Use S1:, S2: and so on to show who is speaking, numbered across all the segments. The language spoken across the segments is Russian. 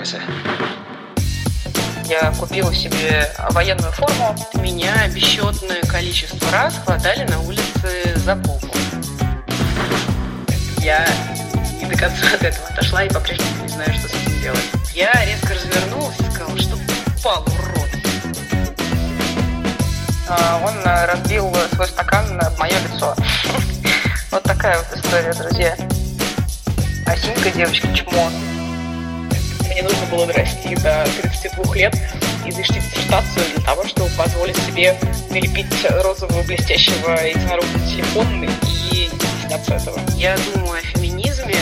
S1: Проветримся. Я купила себе военную форму. Меня бесчетное количество раз хватали на улице за попу. Я не до конца от этого отошла и по-прежнему не знаю, что с этим делать. Я резко развернулась и сказала, что упал, урод. А, он э, разбил свой стакан в мое лицо. Вот такая вот история, друзья. А синька девочка чмо. Мне нужно было дорасти до 32 лет и защитить диссертацию для того, чтобы позволить себе налепить розового блестящего единорога телефон и стесняться этого. Я думаю о феминизме,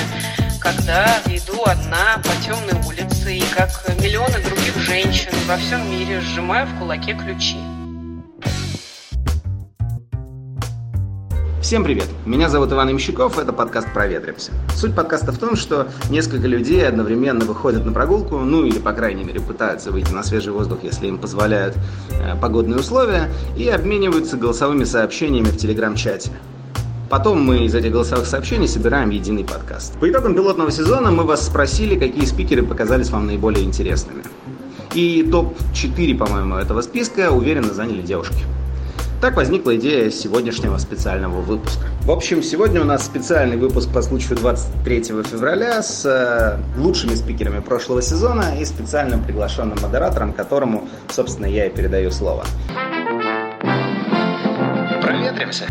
S1: когда иду одна по темной улице и как миллионы других женщин во всем мире сжимаю в кулаке ключи.
S2: Всем привет! Меня зовут Иван Имщиков, это подкаст «Проветримся». Суть подкаста в том, что несколько людей одновременно выходят на прогулку, ну или, по крайней мере, пытаются выйти на свежий воздух, если им позволяют э, погодные условия, и обмениваются голосовыми сообщениями в телеграм-чате. Потом мы из этих голосовых сообщений собираем единый подкаст. По итогам пилотного сезона мы вас спросили, какие спикеры показались вам наиболее интересными. И топ-4, по-моему, этого списка уверенно заняли девушки. Так возникла идея сегодняшнего специального выпуска. В общем, сегодня у нас специальный выпуск по случаю 23 февраля с э, лучшими спикерами прошлого сезона и специальным приглашенным модератором, которому, собственно, я и передаю слово.
S1: Проветримся.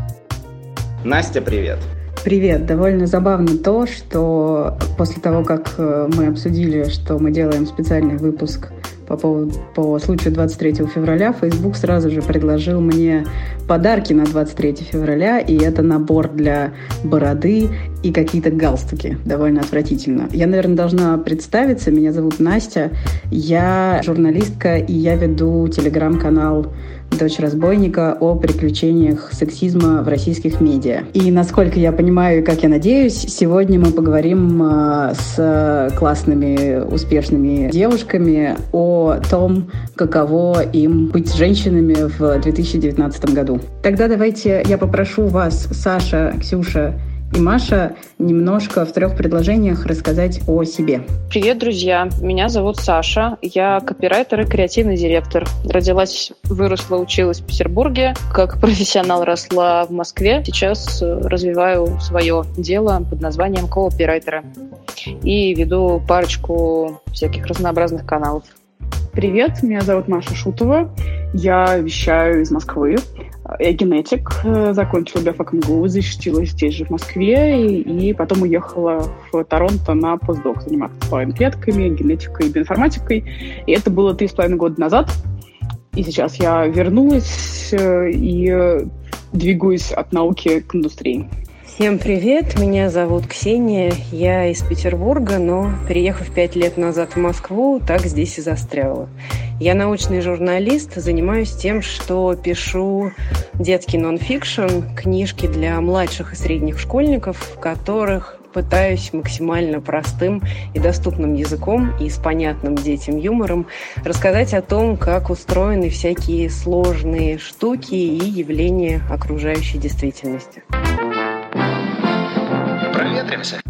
S2: Настя, привет.
S3: Привет. Довольно забавно то, что после того, как э, мы обсудили, что мы делаем специальный выпуск по, поводу, по случаю 23 февраля, Facebook сразу же предложил мне подарки на 23 февраля, и это набор для бороды и какие-то галстуки. Довольно отвратительно. Я, наверное, должна представиться. Меня зовут Настя. Я журналистка, и я веду телеграм-канал дочь разбойника, о приключениях сексизма в российских медиа. И насколько я понимаю и как я надеюсь, сегодня мы поговорим а, с классными, успешными девушками о том, каково им быть женщинами в 2019 году. Тогда давайте я попрошу вас, Саша, Ксюша и Маша немножко в трех предложениях рассказать о себе.
S4: Привет, друзья! Меня зовут Саша. Я копирайтер и креативный директор. Родилась, выросла, училась в Петербурге. Как профессионал росла в Москве. Сейчас э, развиваю свое дело под названием кооператора. И веду парочку всяких разнообразных каналов.
S5: Привет, меня зовут Маша Шутова. Я вещаю из Москвы. Я генетик, э, закончила биофак МГУ, защитила здесь же, в Москве, и, и потом уехала в Торонто на постдок заниматься половыми клетками, генетикой и биоинформатикой. И это было три с половиной года назад. И сейчас я вернулась э, и двигаюсь от науки к индустрии.
S6: Всем привет, меня зовут Ксения, я из Петербурга, но переехав пять лет назад в Москву, так здесь и застряла. Я научный журналист, занимаюсь тем, что пишу детский нонфикшн, книжки для младших и средних школьников, в которых пытаюсь максимально простым и доступным языком и с понятным детям юмором рассказать о том, как устроены всякие сложные штуки и явления окружающей действительности
S1: проветримся.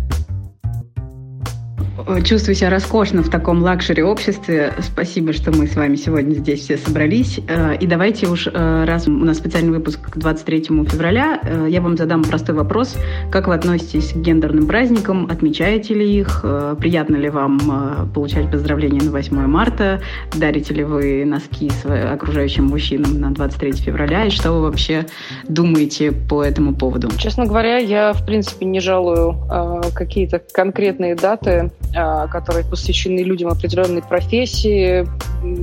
S3: Чувствую себя роскошно в таком лакшери-обществе. Спасибо, что мы с вами сегодня здесь все собрались. Э, и давайте уж, э, раз у нас специальный выпуск к 23 февраля, э, я вам задам простой вопрос. Как вы относитесь к гендерным праздникам? Отмечаете ли их? Приятно ли вам получать поздравления на 8 марта? Дарите ли вы носки окружающим мужчинам на 23 февраля? И что вы вообще думаете по этому поводу?
S4: Честно говоря, я, в принципе, не жалую какие-то конкретные даты которые посвящены людям определенной профессии,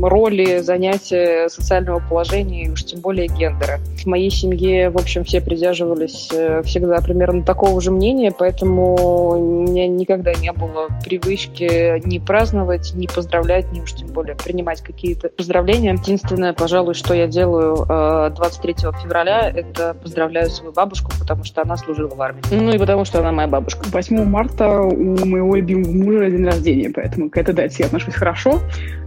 S4: роли, занятия, социального положения и уж тем более гендера. В моей семье, в общем, все придерживались э, всегда примерно такого же мнения, поэтому у меня никогда не было привычки ни праздновать, ни поздравлять, ни уж тем более принимать какие-то поздравления. Единственное, пожалуй, что я делаю 23 э, февраля, это поздравляю свою бабушку, потому что она служила в армии. Ну и потому что она моя бабушка.
S5: 8 марта у моего любимого мужа день рождения, поэтому к этой дате я отношусь хорошо.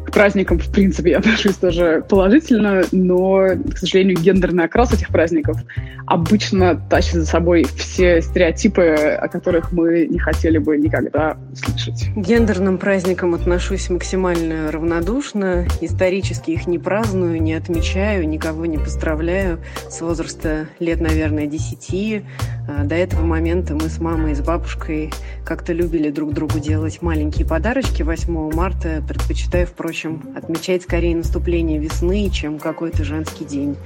S5: К праздникам в принципе, я отношусь тоже положительно, но, к сожалению, гендерный окрас этих праздников обычно тащит за собой все стереотипы, о которых мы не хотели бы никогда слышать.
S6: К гендерным праздникам отношусь максимально равнодушно. Исторически их не праздную, не отмечаю, никого не поздравляю. С возраста лет, наверное, десяти. А, до этого момента мы с мамой и с бабушкой как-то любили друг другу делать маленькие подарочки 8 марта. Предпочитаю, впрочем, отмечать скорее наступление весны, чем какой-то женский день.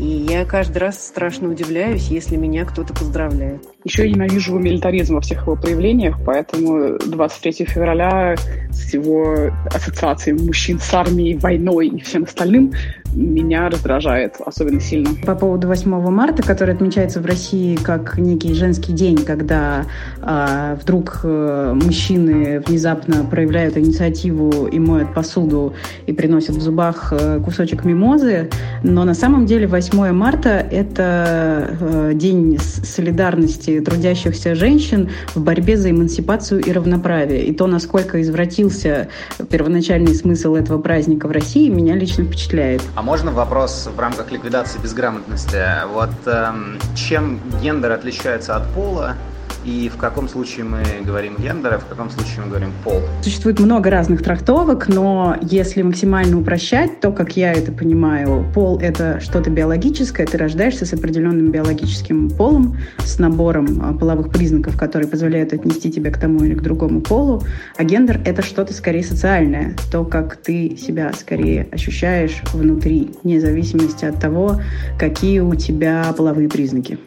S6: И я каждый раз страшно удивляюсь, если меня кто-то поздравляет.
S5: Еще я ненавижу милитаризм во всех его проявлениях, поэтому 23 февраля с его ассоциацией мужчин с армией, войной и всем остальным меня раздражает особенно сильно.
S3: По поводу 8 марта, который отмечается в России как некий женский день, когда э, вдруг э, мужчины внезапно проявляют инициативу и моют посуду и приносят в зубах э, кусочек мимозы, но на самом деле 8 марта – это э, день солидарности трудящихся женщин в борьбе за эмансипацию и равноправие. И то, насколько извратился первоначальный смысл этого праздника в России, меня лично впечатляет.
S2: А можно вопрос в рамках ликвидации безграмотности? Вот эм, чем гендер отличается от пола? И в каком случае мы говорим гендер, а в каком случае мы говорим пол.
S3: Существует много разных трактовок, но если максимально упрощать, то, как я это понимаю, пол — это что-то биологическое, ты рождаешься с определенным биологическим полом, с набором а, половых признаков, которые позволяют отнести тебя к тому или к другому полу, а гендер — это что-то скорее социальное, то, как ты себя скорее ощущаешь внутри, вне зависимости от того, какие у тебя половые признаки.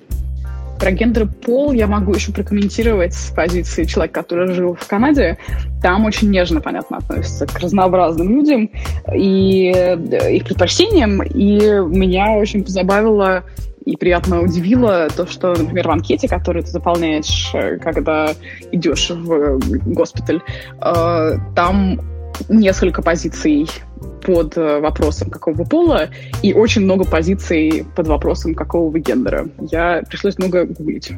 S5: Про гендер пол я могу еще прокомментировать с позиции человека, который жил в Канаде. Там очень нежно, понятно, относятся к разнообразным людям и э, их предпочтениям. И меня очень позабавило и приятно удивило то, что, например, в анкете, которую ты заполняешь, э, когда идешь в госпиталь, э, там несколько позиций под э, вопросом, какого пола, и очень много позиций под вопросом, какого гендера. Я пришлось много гуглить.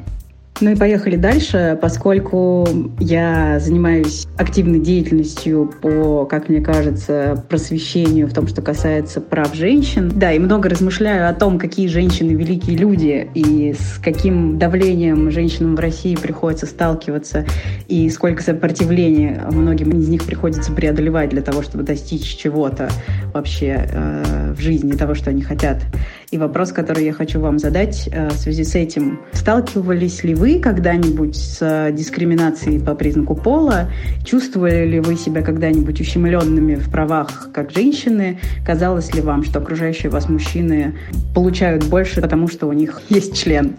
S3: Ну и поехали дальше, поскольку я занимаюсь активной деятельностью по, как мне кажется, просвещению в том, что касается прав женщин. Да, и много размышляю о том, какие женщины великие люди и с каким давлением женщинам в России приходится сталкиваться и сколько сопротивления многим из них приходится преодолевать для того, чтобы достичь чего-то вообще э, в жизни, того, что они хотят. И вопрос, который я хочу вам задать э, в связи с этим. Сталкивались ли вы когда-нибудь с э, дискриминацией по признаку пола? Чувствовали ли вы себя когда-нибудь ущемленными в правах как женщины? Казалось ли вам, что окружающие вас мужчины получают больше, потому что у них есть член?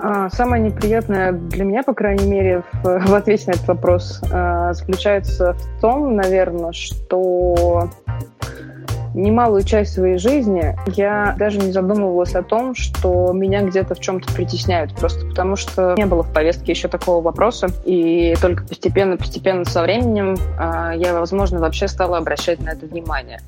S4: А, самое неприятное для меня, по крайней мере, в, в ответе на этот вопрос э, заключается в том, наверное, что немалую часть своей жизни я даже не задумывалась о том, что меня где-то в чем-то притесняют, просто потому что не было в повестке еще такого вопроса, и только постепенно-постепенно со временем э, я, возможно, вообще стала обращать на это внимание.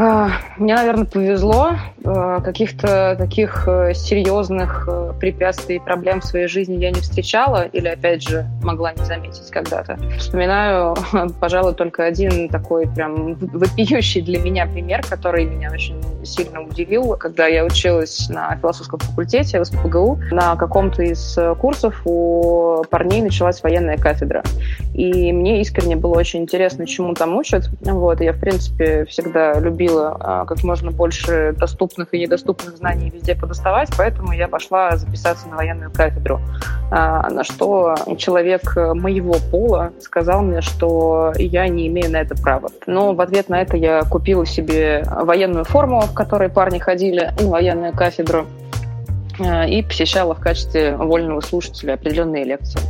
S4: А, мне, наверное, повезло. А, каких-то таких э, серьезных э, препятствий и проблем в своей жизни я не встречала или, опять же, могла не заметить когда-то. Вспоминаю, пожалуй, только один такой прям вопиющий для меня пример, который меня очень сильно удивил. Когда я училась на философском факультете в СПГУ, на каком-то из курсов у парней началась военная кафедра. И мне искренне было очень интересно, чему там учат. Вот, я, в принципе, всегда любила любила а, как можно больше доступных и недоступных знаний везде подоставать, поэтому я пошла записаться на военную кафедру. А, на что человек моего пола сказал мне, что я не имею на это права. Но в ответ на это я купила себе военную форму, в которой парни ходили, и военную кафедру а, и посещала в качестве вольного слушателя определенные лекции.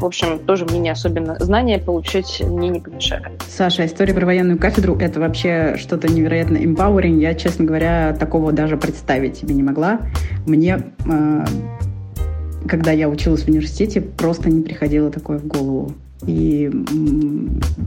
S4: В общем, тоже мне не особенно знания получить мне не помешали.
S3: Саша, история про военную кафедру — это вообще что-то невероятно empowering. Я, честно говоря, такого даже представить себе не могла. Мне, э, когда я училась в университете, просто не приходило такое в голову. И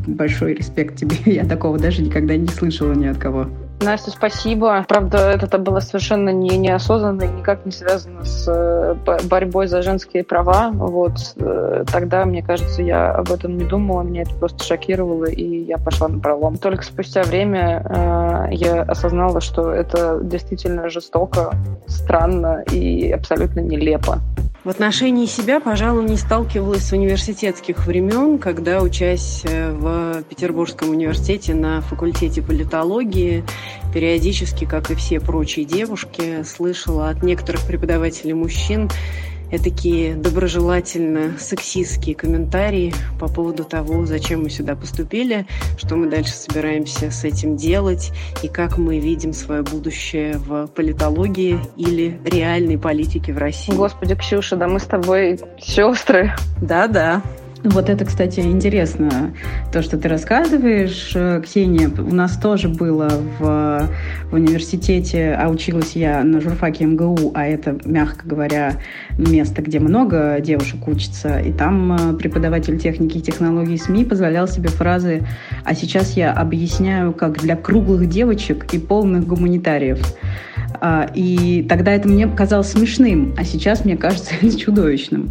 S3: большой респект тебе. Я такого даже никогда не слышала ни от кого.
S4: Настя, спасибо. Правда, это было совершенно не, неосознанно и никак не связано с э, борьбой за женские права. Вот э, тогда, мне кажется, я об этом не думала, меня это просто шокировало, и я пошла на пролом. Только спустя время э, я осознала, что это действительно жестоко, странно и абсолютно нелепо.
S6: В отношении себя, пожалуй, не сталкивалась с университетских времен, когда, учась э, в Петербургском университете на факультете политологии, периодически, как и все прочие девушки, слышала от некоторых преподавателей мужчин такие доброжелательно сексистские комментарии по поводу того, зачем мы сюда поступили, что мы дальше собираемся с этим делать и как мы видим свое будущее в политологии или реальной политике в России.
S4: Господи, Ксюша, да мы с тобой сестры.
S6: Да-да.
S3: Вот это, кстати, интересно, то, что ты рассказываешь, э, Ксения. У нас тоже было в, в университете, а училась я на журфаке МГУ, а это, мягко говоря, место, где много девушек учатся. И там э, преподаватель техники и технологий СМИ позволял себе фразы «А сейчас я объясняю, как для круглых девочек и полных гуманитариев». А, и тогда это мне казалось смешным, а сейчас мне кажется чудовищным.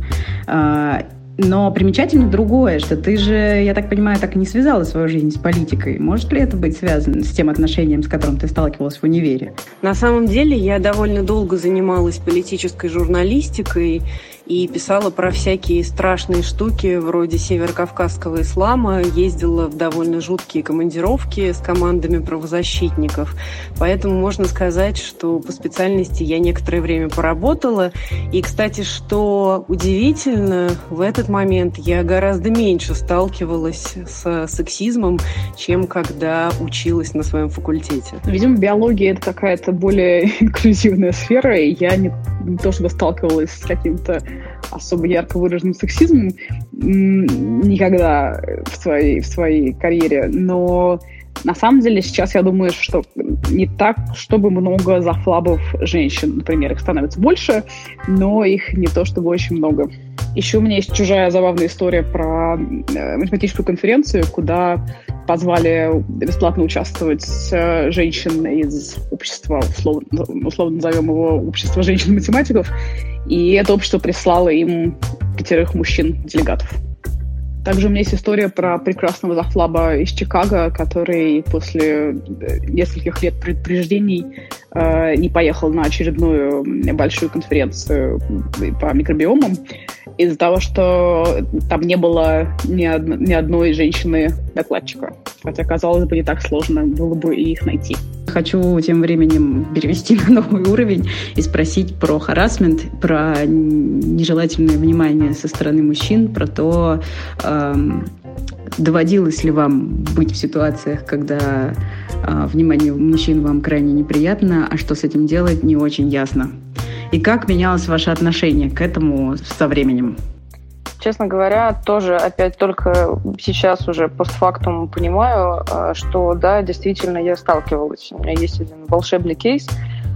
S3: Но примечательно другое, что ты же, я так понимаю, так и не связала свою жизнь с политикой. Может ли это быть связано с тем отношением, с которым ты сталкивалась в универе?
S6: На самом деле я довольно долго занималась политической журналистикой и писала про всякие страшные штуки вроде северокавказского ислама, ездила в довольно жуткие командировки с командами правозащитников. Поэтому можно сказать, что по специальности я некоторое время поработала. И, кстати, что удивительно, в этот момент я гораздо меньше сталкивалась с сексизмом, чем когда училась на своем факультете.
S5: Видимо, биология — это какая-то более инклюзивная сфера, и я не, не то чтобы сталкивалась с каким-то особо ярко выраженным сексизмом никогда в своей, в своей карьере, но на самом деле сейчас я думаю, что не так, чтобы много зафлабов женщин, например, их становится больше, но их не то чтобы очень много. Еще у меня есть чужая забавная история про э, математическую конференцию, куда позвали бесплатно участвовать э, женщин из общества, условно, условно назовем его общество женщин-математиков, и это общество прислало им пятерых мужчин-делегатов. Также у меня есть история про прекрасного захлаба из Чикаго, который после э, нескольких лет предупреждений э, не поехал на очередную большую конференцию по микробиомам из-за того, что там не было ни, од- ни одной женщины-докладчика. Хотя, казалось бы, не так сложно было бы их найти.
S3: Хочу тем временем перевести на новый уровень и спросить про харасмент, про нежелательное внимание со стороны мужчин, про то, эм, доводилось ли вам быть в ситуациях, когда э, внимание мужчин вам крайне неприятно, а что с этим делать, не очень ясно. И как менялось ваше отношение к этому со временем?
S4: Честно говоря, тоже опять только сейчас уже постфактум понимаю, а, что да, действительно я сталкивалась. У меня есть один волшебный кейс,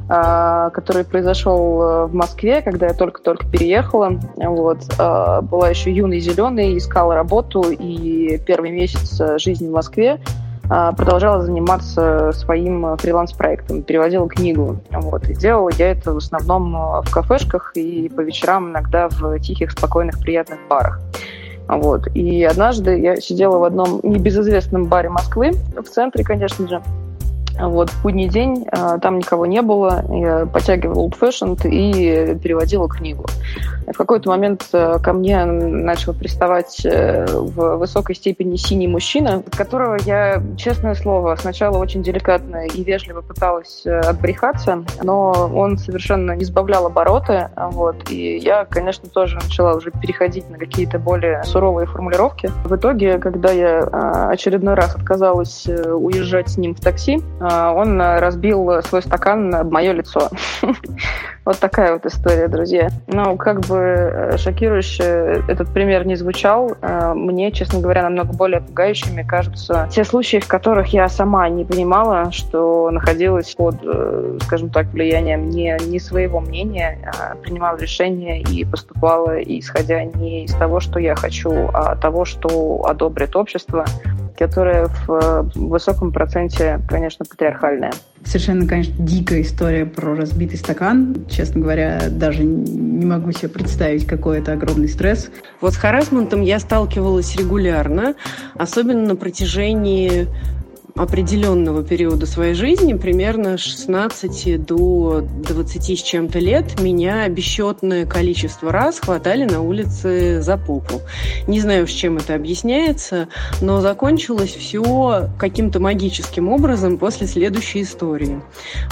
S4: который произошел э, в Москве, когда я только-только переехала. Вот. А, была еще юной зеленой, искала работу, и первый месяц э, жизни в Москве а, продолжала заниматься своим фриланс-проектом, переводила книгу. Вот. И делала я это в основном а, в кафешках и по вечерам иногда в тихих, спокойных, приятных барах. Вот. И однажды я сидела в одном небезызвестном баре Москвы, в центре, конечно же, вот, в будний день а, там никого не было, я подтягивала Old Fashioned и переводила книгу. В какой-то момент э, ко мне начал приставать э, в высокой степени синий мужчина, от которого я, честное слово, сначала очень деликатно и вежливо пыталась э, отбрехаться, но он совершенно не сбавлял обороты, вот, и я, конечно, тоже начала уже переходить на какие-то более суровые формулировки. В итоге, когда я очередной раз отказалась уезжать с ним в такси, он разбил свой стакан об мое лицо. Вот такая вот история, друзья. Ну, как бы э, шокирующе этот пример не звучал, э, мне, честно говоря, намного более пугающими кажутся те случаи, в которых я сама не понимала, что находилась под, э, скажем так, влиянием не, не своего мнения, а принимала решения и поступала, исходя не из того, что я хочу, а того, что одобрит общество которая в высоком проценте, конечно, патриархальная.
S3: Совершенно, конечно, дикая история про разбитый стакан. Честно говоря, даже не могу себе представить, какой это огромный стресс.
S6: Вот с харасментом я сталкивалась регулярно, особенно на протяжении определенного периода своей жизни, примерно 16 до 20 с чем-то лет, меня бесчетное количество раз хватали на улице за попу. Не знаю, с чем это объясняется, но закончилось все каким-то магическим образом после следующей истории.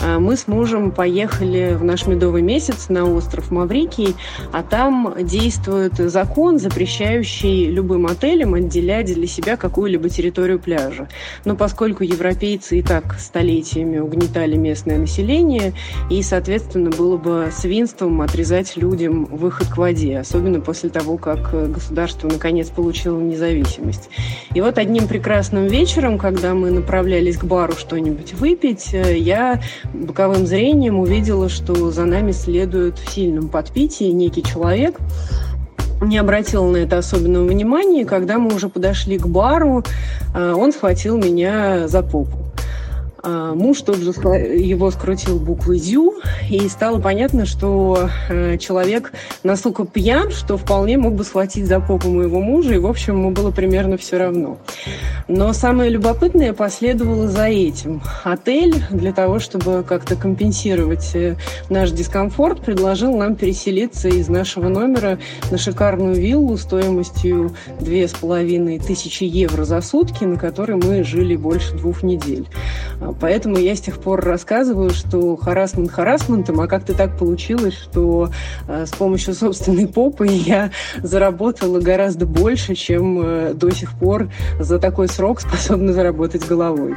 S6: А, мы с мужем поехали в наш медовый месяц на остров Маврикий, а там действует закон, запрещающий любым отелям отделять для себя какую-либо территорию пляжа. Но поскольку поскольку европейцы и так столетиями угнетали местное население, и, соответственно, было бы свинством отрезать людям выход к воде, особенно после того, как государство наконец получило независимость. И вот одним прекрасным вечером, когда мы направлялись к бару что-нибудь выпить, я боковым зрением увидела, что за нами следует в сильном подпитии некий человек, не обратила на это особенного внимания. Когда мы уже подошли к бару, э, он схватил меня за попу. А, муж тут же его скрутил буквой «зю», и стало понятно, что э, человек настолько пьян, что вполне мог бы схватить за попу моего мужа, и, в общем, ему было примерно все равно. Но самое любопытное последовало за этим. Отель для того, чтобы как-то компенсировать э, наш дискомфорт, предложил нам переселиться из нашего номера на шикарную виллу стоимостью две с половиной тысячи евро за сутки, на которой мы жили больше двух недель. Поэтому я с тех пор рассказываю, что харасмент харасментом, а как-то так получилось, что э, с помощью собственной попы я заработала гораздо больше, чем э, до сих пор за такой срок способна заработать головой.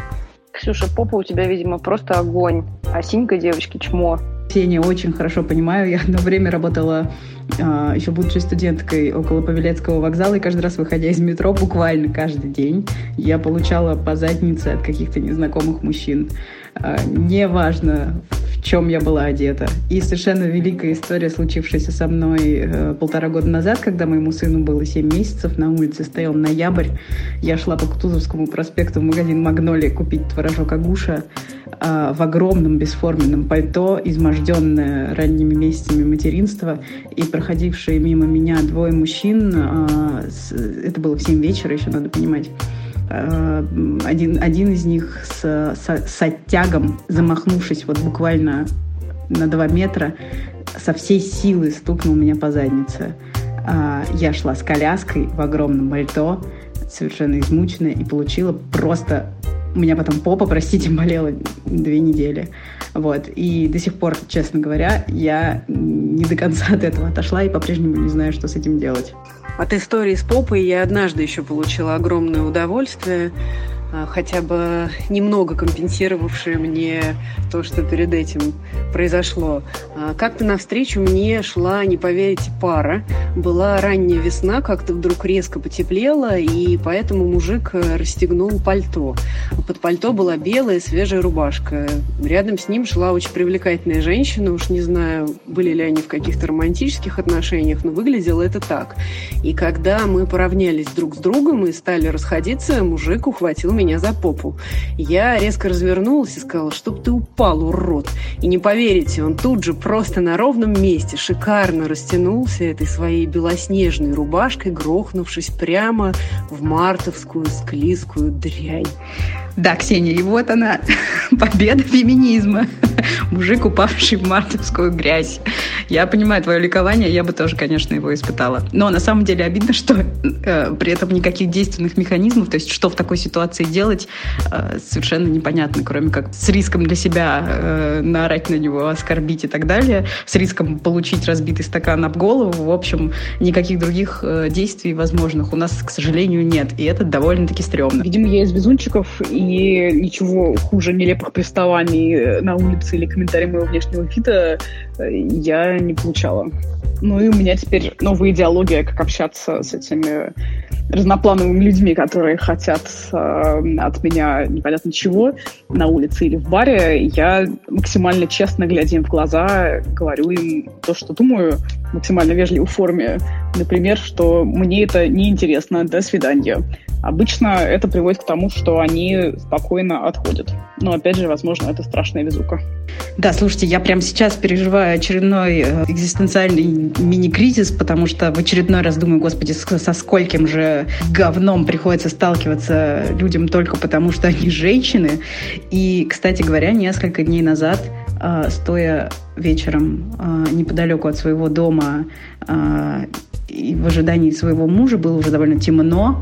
S4: Ксюша, попа у тебя, видимо, просто огонь, а синька девочки чмо.
S3: Ксения очень хорошо понимаю. Я одно время работала, а, еще будучи студенткой, около Павелецкого вокзала, и каждый раз, выходя из метро, буквально каждый день, я получала по заднице от каких-то незнакомых мужчин. А, неважно, в чем я была одета. И совершенно великая история, случившаяся со мной э, полтора года назад, когда моему сыну было 7 месяцев, на улице стоял ноябрь, я шла по Кутузовскому проспекту в магазин «Магнолия» купить творожок Агуша э, в огромном бесформенном пальто, изможденное ранними месяцами материнства, и проходившие мимо меня двое мужчин, с, это было в 7 вечера, еще надо понимать, один, один из них с, с, с оттягом, замахнувшись вот буквально на два метра, со всей силы стукнул меня по заднице. А, я шла с коляской в огромном пальто, совершенно измученная, и получила просто... У меня потом попа, простите, болела две недели. Вот. И до сих пор, честно говоря, я не до конца от этого отошла и по-прежнему не знаю, что с этим делать.
S6: От истории с попой я однажды еще получила огромное удовольствие. А, хотя бы немного компенсировавшее мне то, что перед этим произошло. А, как-то навстречу мне шла, не поверите, пара. Была ранняя весна, как-то вдруг резко потеплело, и поэтому мужик расстегнул пальто. Под пальто была белая свежая рубашка. Рядом с ним шла очень привлекательная женщина, уж не знаю, были ли они в каких-то романтических отношениях, но выглядело это так. И когда мы поравнялись друг с другом и стали расходиться, мужик ухватил меня за попу. Я резко развернулась и сказала, чтоб ты упал, урод. И не поверите, он тут же просто на ровном месте шикарно растянулся этой своей белоснежной рубашкой, грохнувшись прямо в мартовскую склизкую дрянь.
S3: Да, Ксения, и вот она, победа феминизма. Мужик, упавший в мартовскую грязь. Я понимаю твое ликование, я бы тоже, конечно, его испытала. Но на самом деле обидно, что э, при этом никаких действенных механизмов, то есть что в такой ситуации делать, э, совершенно непонятно, кроме как с риском для себя э, наорать на него, оскорбить и так далее, с риском получить разбитый стакан об голову. В общем, никаких других э, действий возможных у нас, к сожалению, нет. И это довольно-таки стрёмно.
S5: Видимо, я из везунчиков, и ничего хуже нелепых приставаний на улице или комментариев моего внешнего вида э, я не получала. Ну и у меня теперь новая идеология, как общаться с этими разноплановыми людьми, которые хотят э, от меня непонятно чего на улице или в баре. Я максимально честно, глядя им в глаза, говорю им то, что думаю, максимально вежливой форме, например, что мне это неинтересно, до свидания. Обычно это приводит к тому, что они спокойно отходят. Но, опять же, возможно, это страшная везука.
S3: Да, слушайте, я прямо сейчас переживаю очередной э, экзистенциальный мини-кризис, потому что в очередной раз думаю, господи, со скольким же говном приходится сталкиваться людям только потому, что они женщины. И, кстати говоря, несколько дней назад э, стоя вечером э, неподалеку от своего дома и в ожидании своего мужа, было уже довольно темно,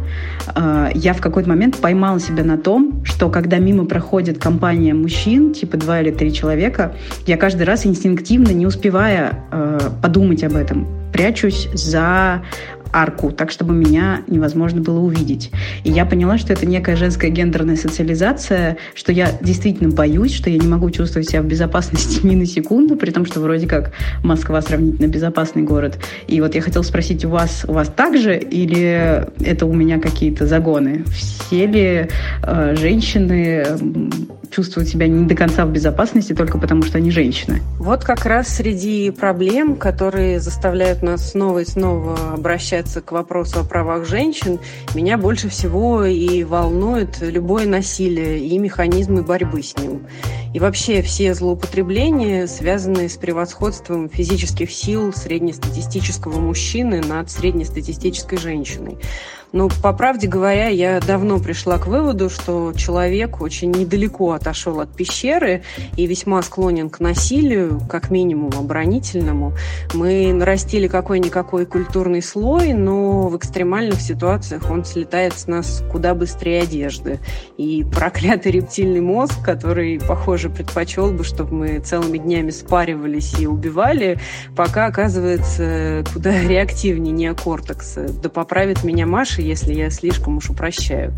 S3: а, я в какой-то момент поймала себя на том, что когда мимо проходит компания мужчин, типа два или три человека, я каждый раз инстинктивно, не успевая а, подумать об этом, прячусь за арку, так, чтобы меня невозможно было увидеть. И я поняла, что это некая женская гендерная социализация, что я действительно боюсь, что я не могу чувствовать себя в безопасности ни на секунду, при том, что вроде как Москва сравнительно безопасный город. И вот я хотела спросить у вас, у вас так же или это у меня какие-то загоны? Все ли э, женщины чувствуют себя не до конца в безопасности только потому, что они женщины.
S6: Вот как раз среди проблем, которые заставляют нас снова и снова обращаться к вопросу о правах женщин, меня больше всего и волнует любое насилие и механизмы борьбы с ним. И вообще все злоупотребления, связанные с превосходством физических сил среднестатистического мужчины над среднестатистической женщиной. Но, по правде говоря, я давно пришла к выводу, что человек очень недалеко отошел от пещеры и весьма склонен к насилию, как минимум оборонительному. Мы нарастили какой-никакой культурный слой, но в экстремальных ситуациях он слетает с нас куда быстрее одежды. И проклятый рептильный мозг, который, похоже, предпочел бы, чтобы мы целыми днями спаривались и убивали, пока оказывается куда реактивнее неокортекс. Да поправит меня Маша, если я слишком уж упрощаю.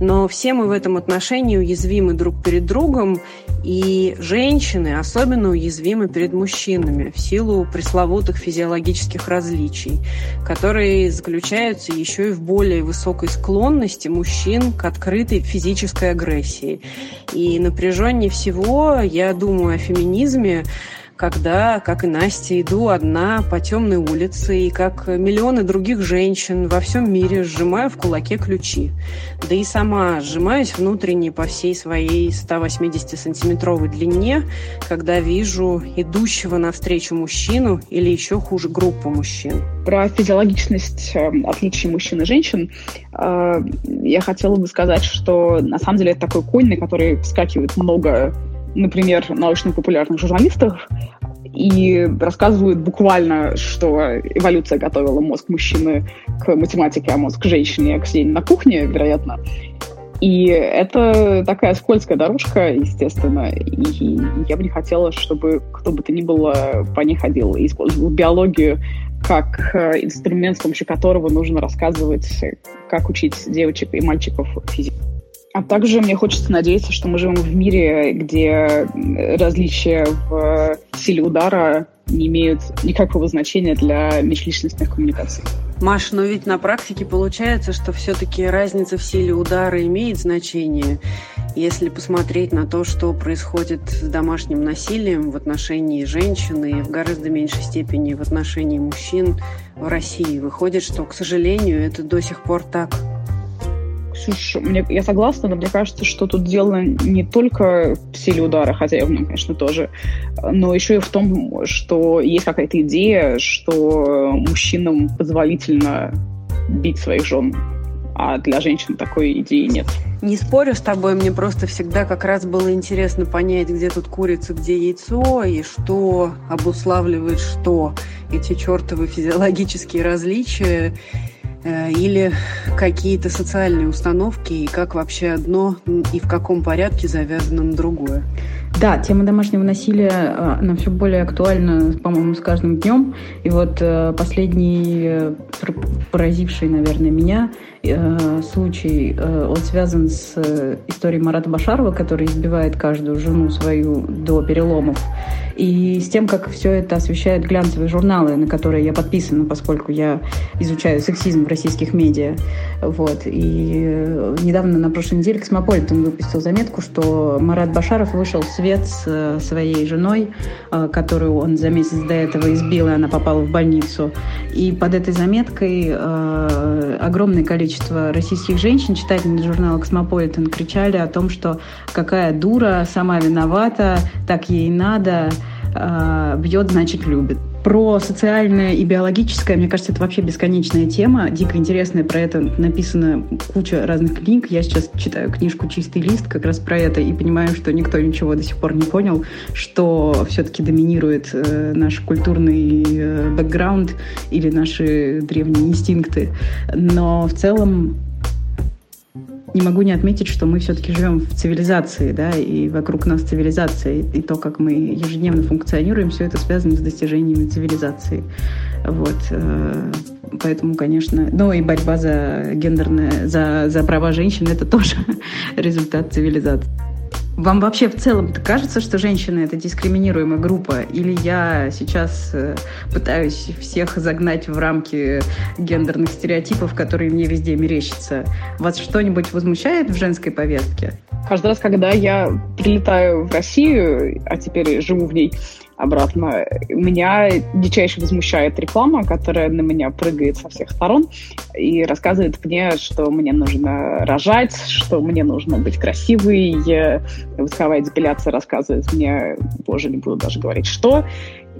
S6: Но все мы в этом отношении уязвимы друг перед другом, и женщины особенно уязвимы перед мужчинами в силу пресловутых физиологических различий, которые заключаются еще и в более высокой склонности мужчин к открытой физической агрессии. И напряженнее всего я думаю о феминизме, когда, как и Настя, иду одна по темной улице и, как миллионы других женщин во всем мире, сжимаю в кулаке ключи. Да и сама сжимаюсь внутренне по всей своей 180-сантиметровой длине, когда вижу идущего навстречу мужчину или еще хуже группу мужчин.
S5: Про физиологичность э, отличий мужчин и женщин э, я хотела бы сказать, что на самом деле это такой конь, на который вскакивает много например, научно-популярных журналистов, и рассказывают буквально, что эволюция готовила мозг мужчины к математике, а мозг женщине к сидению на кухне, вероятно. И это такая скользкая дорожка, естественно, и я бы не хотела, чтобы кто бы то ни было по ней ходил и использовал биологию как э, инструмент, с помощью которого нужно рассказывать, как учить девочек и мальчиков физике. А также мне хочется надеяться, что мы живем в мире, где различия в силе удара не имеют никакого значения для межличностных коммуникаций.
S6: Маш, но ведь на практике получается, что все-таки разница в силе удара имеет значение. Если посмотреть на то, что происходит с домашним насилием в отношении женщин и в гораздо меньшей степени в отношении мужчин в России, выходит, что, к сожалению, это до сих пор так.
S5: Ксюш, мне, я согласна, но мне кажется, что тут дело не только в силе удара, хотя и в нем, конечно, тоже, но еще и в том, что есть какая-то идея, что мужчинам позволительно бить своих жен, а для женщин такой идеи нет.
S6: Не спорю с тобой, мне просто всегда как раз было интересно понять, где тут курица, где яйцо, и что обуславливает что. Эти чертовы физиологические различия. Э, или какие-то социальные установки, и как вообще одно и в каком порядке завязано на другое.
S3: Да, тема домашнего насилия, э, она все более актуальна, по-моему, с каждым днем. И вот э, последний, поразивший, наверное, меня случай, он связан с историей Марата Башарова, который избивает каждую жену свою до переломов и с тем, как все это освещают глянцевые журналы, на которые я подписана, поскольку я изучаю сексизм в российских медиа. Вот. И э, недавно, на прошлой неделе, Космополитен выпустил заметку, что Марат Башаров вышел в свет с э, своей женой, э, которую он за месяц до этого избил, и она попала в больницу. И под этой заметкой э, огромное количество российских женщин, читательниц журнала «Cosmopolitan» кричали о том, что какая дура, сама виновата, так ей надо, бьет, значит, любит. Про социальное и биологическое, мне кажется, это вообще бесконечная тема, дико интересная, про это написано куча разных книг. Я сейчас читаю книжку «Чистый лист» как раз про это и понимаю, что никто ничего до сих пор не понял, что все-таки доминирует э, наш культурный э, бэкграунд или наши древние инстинкты. Но в целом не могу не отметить, что мы все-таки живем в цивилизации, да, и вокруг нас цивилизация, и то, как мы ежедневно функционируем, все это связано с достижениями цивилизации. Вот. Э, поэтому, конечно, ну и борьба за гендерное, за, за права женщин, это тоже результат цивилизации. Вам вообще в целом кажется, что женщины это дискриминируемая группа? Или я сейчас э, пытаюсь всех загнать в рамки гендерных стереотипов, которые мне везде мерещатся? Вас что-нибудь возмущает в женской повестке?
S5: Каждый раз, когда я прилетаю в Россию, а теперь живу в ней, обратно. Меня дичайше возмущает реклама, которая на меня прыгает со всех сторон и рассказывает мне, что мне нужно рожать, что мне нужно быть красивой. Восковая депиляция рассказывает мне, боже, не буду даже говорить, что.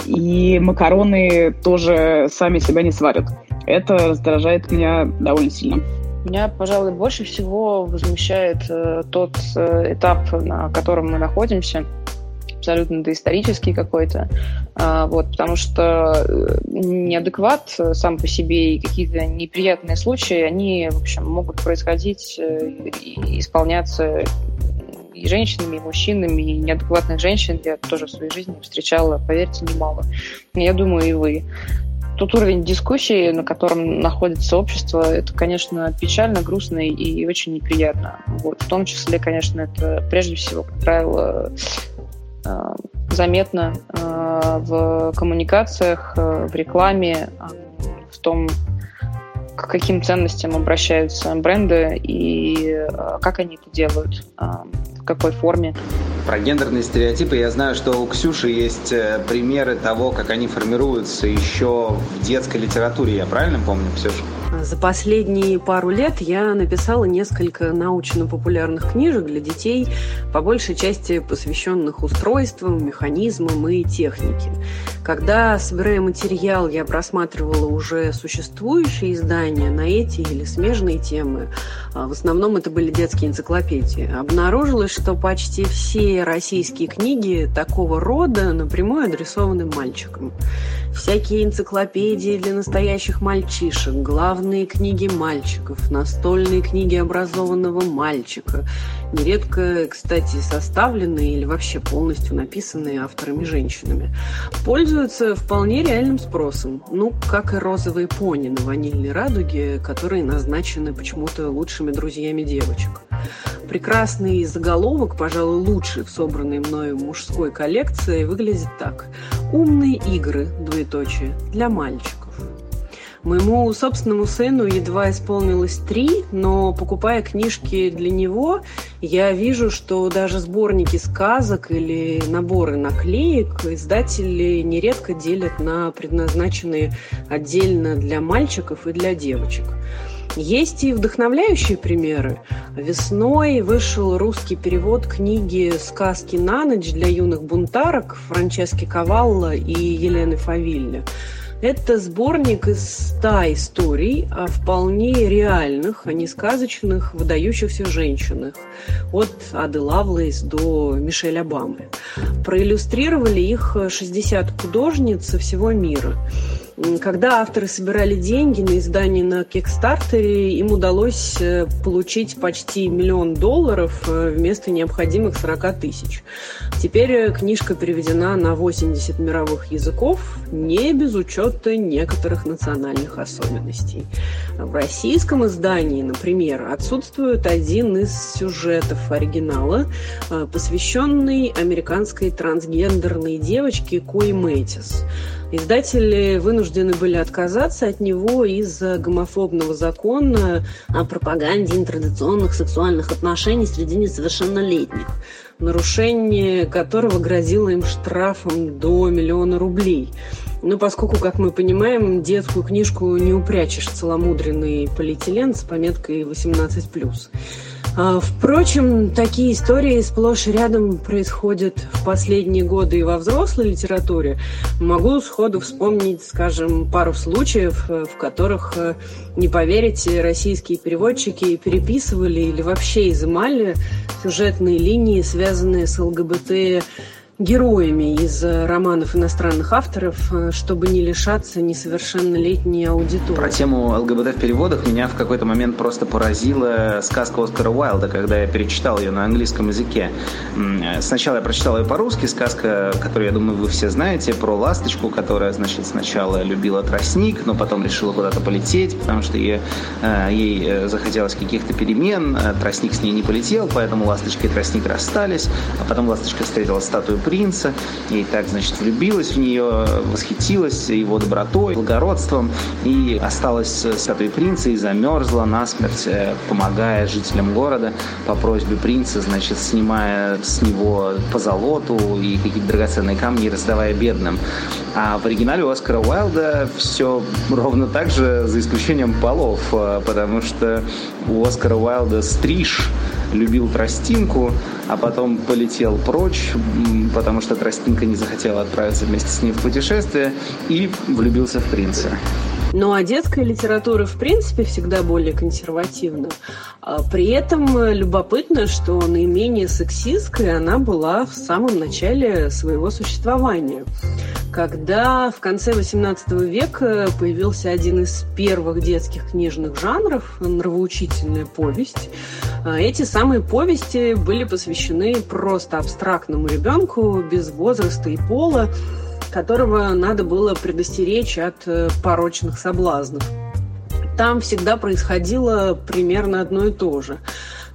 S5: И макароны тоже сами себя не сварят. Это раздражает меня довольно сильно.
S4: Меня, пожалуй, больше всего возмущает э, тот э, этап, на котором мы находимся – абсолютно доисторический какой-то, а, вот, потому что э, неадекват сам по себе и какие-то неприятные случаи, они, в общем, могут происходить э, и исполняться и женщинами, и мужчинами, и неадекватных женщин я тоже в своей жизни встречала, поверьте, немало. Я думаю, и вы. Тот уровень дискуссии, на котором находится общество, это, конечно, печально, грустно и очень неприятно. Вот. В том числе, конечно, это прежде всего, как правило, заметно э, в коммуникациях, э, в рекламе, в том, к каким ценностям обращаются бренды и как они это делают, в какой форме.
S2: Про гендерные стереотипы я знаю, что у Ксюши есть примеры того, как они формируются еще в детской литературе. Я правильно помню, Ксюша?
S6: За последние пару лет я написала несколько научно-популярных книжек для детей, по большей части посвященных устройствам, механизмам и технике. Когда, собирая материал, я просматривала уже существующие издания на эти или смежные темы, а в основном это были детские энциклопедии, обнаружилось, что почти все российские книги такого рода напрямую адресованы мальчикам. Всякие энциклопедии для настоящих мальчишек, главные книги мальчиков, настольные книги образованного мальчика, нередко, кстати, составленные или вообще полностью написанные авторами-женщинами, пользуются вполне реальным спросом. Ну, как и розовые пони на ванильной радуге, которые назначены почему-то лучшими друзьями девочек. Прекрасный заголовок, пожалуй, лучший в собранной мною мужской коллекции, выглядит так. «Умные игры, двоеточие, для мальчиков». Моему собственному сыну едва исполнилось три, но покупая книжки для него, я вижу, что даже сборники сказок или наборы наклеек издатели нередко делят на предназначенные отдельно для мальчиков и для девочек. Есть и вдохновляющие примеры. Весной вышел русский перевод книги «Сказки на ночь» для юных бунтарок Франчески Кавалла и Елены Фавилле. Это сборник из ста историй о вполне реальных, а не сказочных, выдающихся женщинах. От Ады Лавлейс до Мишель Обамы. Проиллюстрировали их 60 художниц со всего мира. Когда авторы собирали деньги на издание на Кикстартере, им удалось э, получить почти миллион долларов э, вместо необходимых 40 тысяч. Теперь э, книжка переведена на 80 мировых языков, не без учета некоторых национальных особенностей. В российском издании, например, отсутствует один из сюжетов оригинала, посвященный американской трансгендерной девочке Кои Мэтис. Издатели вынуждены были отказаться от него из-за гомофобного закона о пропаганде нетрадиционных сексуальных отношений среди несовершеннолетних. нарушение которого грозило им штрафом до миллиона рублей. Ну, поскольку, как мы понимаем, детскую книжку не упрячешь целомудренный полиэтилен с пометкой 18+. А, впрочем, такие истории сплошь и рядом происходят в последние годы и во взрослой литературе. Могу сходу вспомнить, скажем, пару случаев, э, в которых, э, не поверите, российские переводчики переписывали или вообще изымали сюжетные линии, связанные с ЛГБТ героями из э, романов иностранных авторов, э, чтобы не лишаться несовершеннолетней аудитории.
S2: Про тему ЛГБТ в переводах меня в какой-то момент просто поразила сказка Оскара Уайлда, когда я перечитал ее на английском языке. Сначала я прочитал ее по-русски, сказка, которую, я думаю, вы все знаете, про ласточку, которая, значит, сначала любила тростник, но потом решила куда-то полететь, потому что ей, э, ей захотелось каких-то перемен, тростник с ней не полетел, поэтому ласточка и тростник расстались, а потом ласточка встретила статую принца, и так, значит, влюбилась в нее, восхитилась его добротой, благородством, и осталась с этой принца и замерзла насмерть, э, помогая жителям города по просьбе принца, значит, снимая с него позолоту и какие-то драгоценные камни, раздавая бедным. А в оригинале у Оскара Уайлда все ровно так же, за исключением полов, э, потому что у Оскара Уайлда стриж любил тростинку, а потом полетел прочь, потому что тростинка не захотела отправиться вместе с ним в путешествие и влюбился в принца.
S6: Ну а детская литература, в принципе, всегда более консервативна. А при этом любопытно, что наименее сексистской она была в самом начале своего существования. Когда в конце XVIII века появился один из первых детских книжных жанров – нравоучительная повесть, а эти самые повести были посвящены просто абстрактному ребенку без возраста и пола, которого надо было предостеречь от э, порочных соблазнов. Там всегда происходило примерно одно и то же.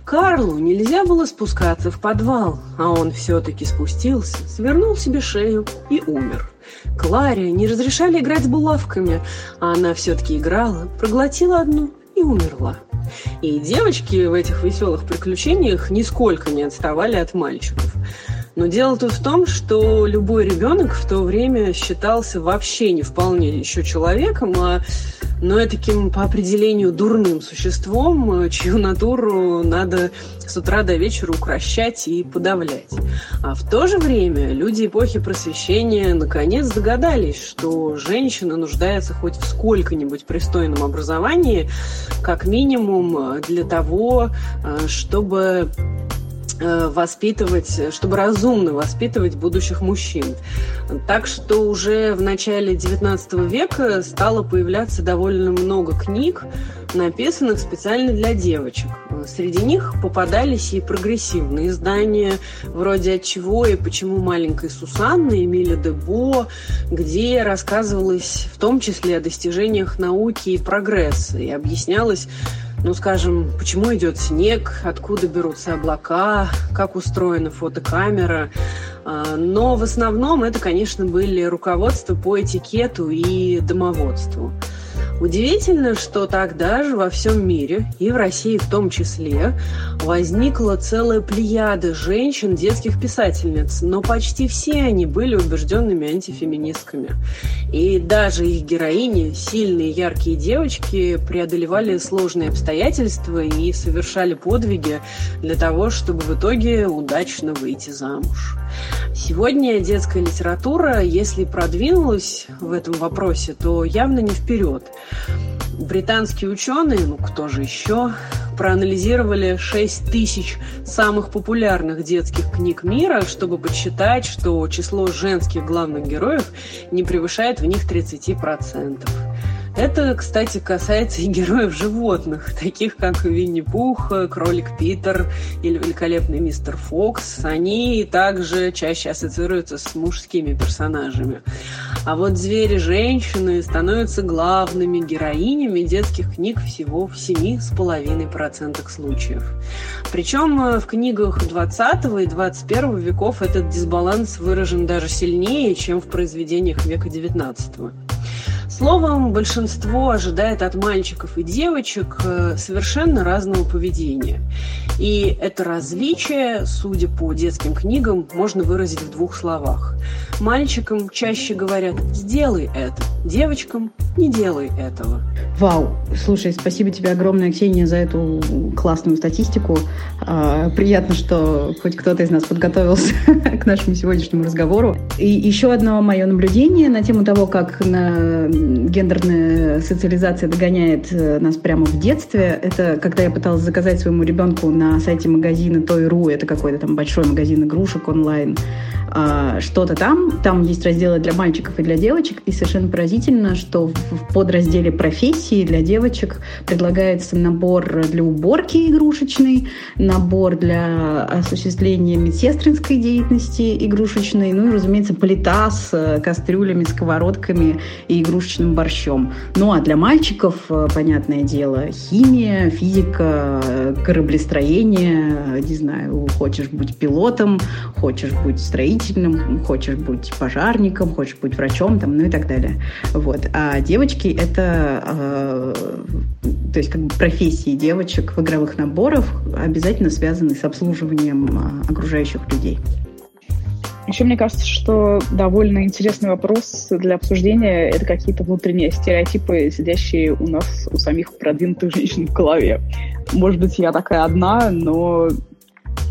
S6: Карлу нельзя было спускаться в подвал, а он все-таки спустился, свернул себе шею и умер. Кларе не разрешали играть с булавками, а она все-таки играла, проглотила одну и умерла. И девочки в этих веселых приключениях нисколько не отставали от мальчиков. Но дело тут в том, что любой ребенок в то время считался вообще не вполне еще человеком, а но и таким по определению дурным существом, чью натуру надо с утра до вечера укращать и подавлять. А в то же время люди эпохи просвещения наконец догадались, что женщина нуждается хоть в сколько-нибудь пристойном образовании, как минимум для того, э, чтобы Э, воспитывать, чтобы разумно воспитывать будущих мужчин. Так что уже в начале XIX века стало появляться довольно много книг, написанных специально для девочек. Среди них попадались и прогрессивные издания, вроде «От чего и почему маленькая Сусанна» Эмиля Дебо, где рассказывалось в том числе о достижениях науки и прогресса, и объяснялось, ну, скажем, почему идет снег, откуда берутся облака, как устроена фотокамера. А, но в основном это, конечно, были руководства по этикету и домоводству. Удивительно, что тогда же во всем мире, и в России в том числе, возникла целая плеяда женщин, детских писательниц, но почти все они были убежденными антифеминистками. И даже их героини, сильные яркие девочки, преодолевали сложные обстоятельства и совершали подвиги для того, чтобы в итоге удачно выйти замуж. Сегодня детская литература, если продвинулась в этом вопросе, то явно не вперед. Британские ученые, ну кто же еще, проанализировали 6 тысяч самых популярных детских книг мира, чтобы подсчитать, что число женских главных героев не превышает в них 30%. Это, кстати, касается и героев животных, таких как Винни-Пух, Кролик Питер или Великолепный Мистер Фокс. Они также чаще ассоциируются с мужскими персонажами. А вот звери-женщины становятся главными героинями детских книг всего в 7,5% случаев. Причем э, в книгах 20 и 21 веков этот дисбаланс выражен даже сильнее, чем в произведениях века 19. Словом, большинство ожидает от мальчиков и девочек э, совершенно разного поведения. И это различие, судя по детским книгам, можно выразить в двух словах. Мальчикам чаще говорят «сделай это», девочкам «не делай этого».
S3: Вау! Слушай, спасибо тебе огромное, Ксения, за эту классную статистику. А, приятно, что хоть кто-то из нас подготовился к нашему сегодняшнему разговору. И еще одно мое наблюдение на тему того, как на гендерная социализация догоняет э, нас прямо в детстве. Это когда я пыталась заказать своему ребенку на сайте магазина Той.ру, это какой-то там большой магазин игрушек онлайн, а, что-то там. Там есть разделы для мальчиков и для девочек. И совершенно поразительно, что в подразделе профессии для девочек предлагается набор для уборки игрушечный, набор для осуществления медсестринской деятельности игрушечной, ну и, разумеется, плита с э, кастрюлями, сковородками и игрушечным борщом. Ну а для мальчиков, э, понятное дело, химия, физика, кораблестроение, не знаю, хочешь быть пилотом, хочешь быть строителем, строительным, хочешь быть пожарником, хочешь быть врачом, там, ну и так далее. Вот. А девочки — это э, то есть как бы профессии девочек в игровых наборах обязательно связаны с обслуживанием э, окружающих людей.
S5: Еще мне кажется, что довольно интересный вопрос для обсуждения — это какие-то внутренние стереотипы, сидящие у нас, у самих продвинутых женщин в голове. Может быть, я такая одна, но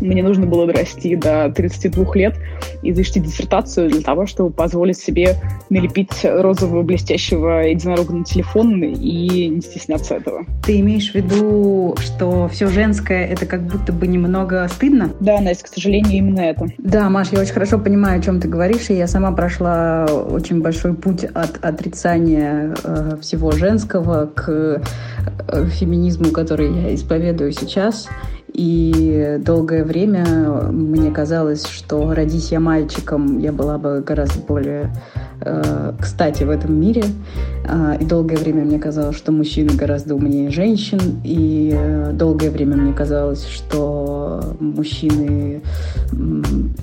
S5: мне нужно было дорасти до 32 лет и защитить диссертацию для того, чтобы позволить себе налепить розового блестящего единорога на телефон и не стесняться этого.
S3: Ты имеешь в виду, что все женское — это как будто бы немного стыдно?
S5: Да, Настя, к сожалению, именно это.
S3: Да, Маш, я очень хорошо понимаю, о чем ты говоришь, и я сама прошла очень большой путь от отрицания э, всего женского к э, феминизму, который я исповедую сейчас. И долгое время мне казалось, что родись я мальчиком, я была бы гораздо более кстати в этом мире. Э, и долгое время мне казалось, что мужчины гораздо умнее женщин. И э, долгое время мне казалось, что мужчины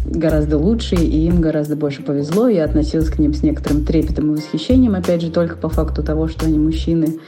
S3: гораздо лучше, и им гораздо больше повезло. Я относилась к ним с некоторым трепетом и восхищением, опять же, только по факту того, что они мужчины.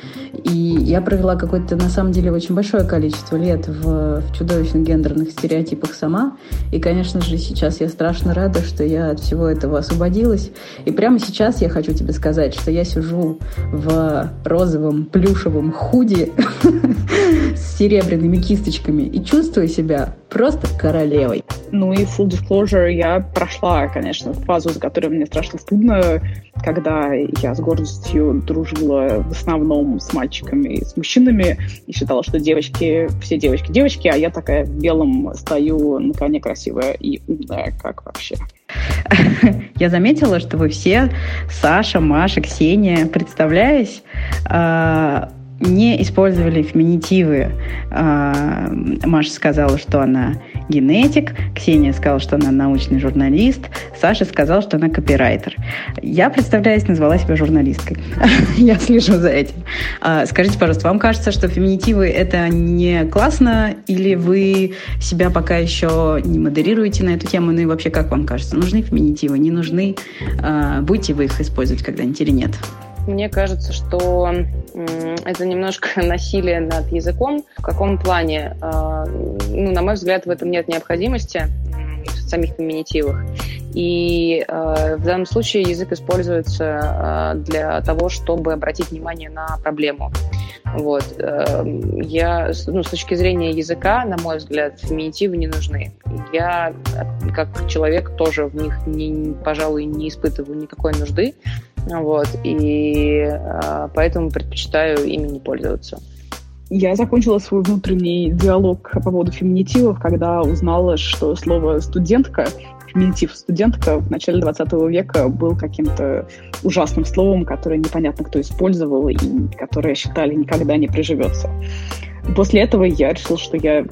S3: И я провела какое-то, на самом деле, очень большое количество лет в, в чудовищных гендерных стереотипах сама. И, конечно же, сейчас я страшно рада, что я от всего этого освободилась. И прямо сейчас я хочу тебе сказать, что я сижу в розовом плюшевом худи с серебряными кисточками и чувствую себя просто королевой.
S5: Ну и full disclosure, я прошла, конечно, фазу, за которой мне страшно стыдно, когда я с гордостью дружила в основном с мальчиками и с мужчинами и считала, что девочки, все девочки девочки, а я такая в белом стою на коне красивая и умная, как вообще.
S3: Я заметила, что вы все, Саша, Маша, Ксения, представляясь, а, не использовали феминитивы. А, Маша сказала, что она генетик, Ксения сказала, что она научный журналист, Саша сказала, что она копирайтер. Я, представляюсь, назвала себя журналисткой. Я слежу за этим. А, скажите, пожалуйста, вам кажется, что феминитивы это не классно, или вы себя пока еще не модерируете на эту тему? Ну и вообще, как вам кажется, нужны феминитивы, не нужны? А, будете вы их использовать когда-нибудь или нет?
S4: Мне кажется, что это немножко насилие над языком. В каком плане? А, ну, на мой взгляд, в этом нет необходимости в самих феминитивах. И э, в данном случае язык используется э, для того, чтобы обратить внимание на проблему. Вот. Э, я, ну, с точки зрения языка, на мой взгляд, феминитивы не нужны. Я, как человек, тоже в них, не, пожалуй, не испытываю никакой нужды. Вот, и э, поэтому предпочитаю ими не пользоваться.
S5: Я закончила свой внутренний диалог по поводу феминитивов, когда узнала, что слово «студентка», феминитив «студентка» в начале 20 века был каким-то ужасным словом, которое непонятно кто использовал и которое считали никогда не приживется. После этого я решила, что я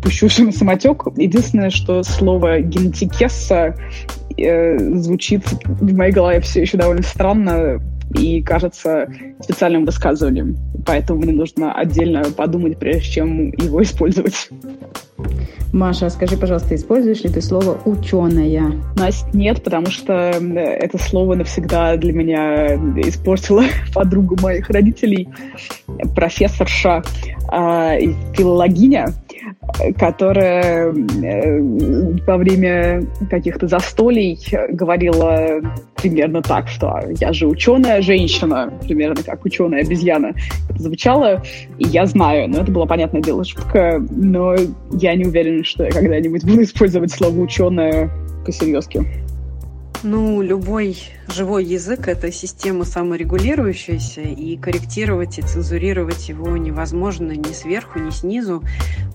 S5: пущу на самотек. Единственное, что слово «генетикесса» э, звучит в моей голове все еще довольно странно и кажется специальным высказыванием. Поэтому мне нужно отдельно подумать, прежде чем его использовать.
S3: Маша, скажи, пожалуйста, используешь ли ты слово «ученая»?
S5: Настя, нет, потому что это слово навсегда для меня испортила подруга моих родителей, профессорша э, филологиня, которая э, во время каких-то застолий говорила примерно так, что я же ученая женщина, примерно как ученая обезьяна. Это звучало, и я знаю, но это было, понятное дело, шутка, но я не уверена, что я когда-нибудь буду использовать слово ученая по-серьезки.
S6: Ну, любой живой язык – это система саморегулирующаяся, и корректировать и цензурировать его невозможно ни сверху, ни снизу.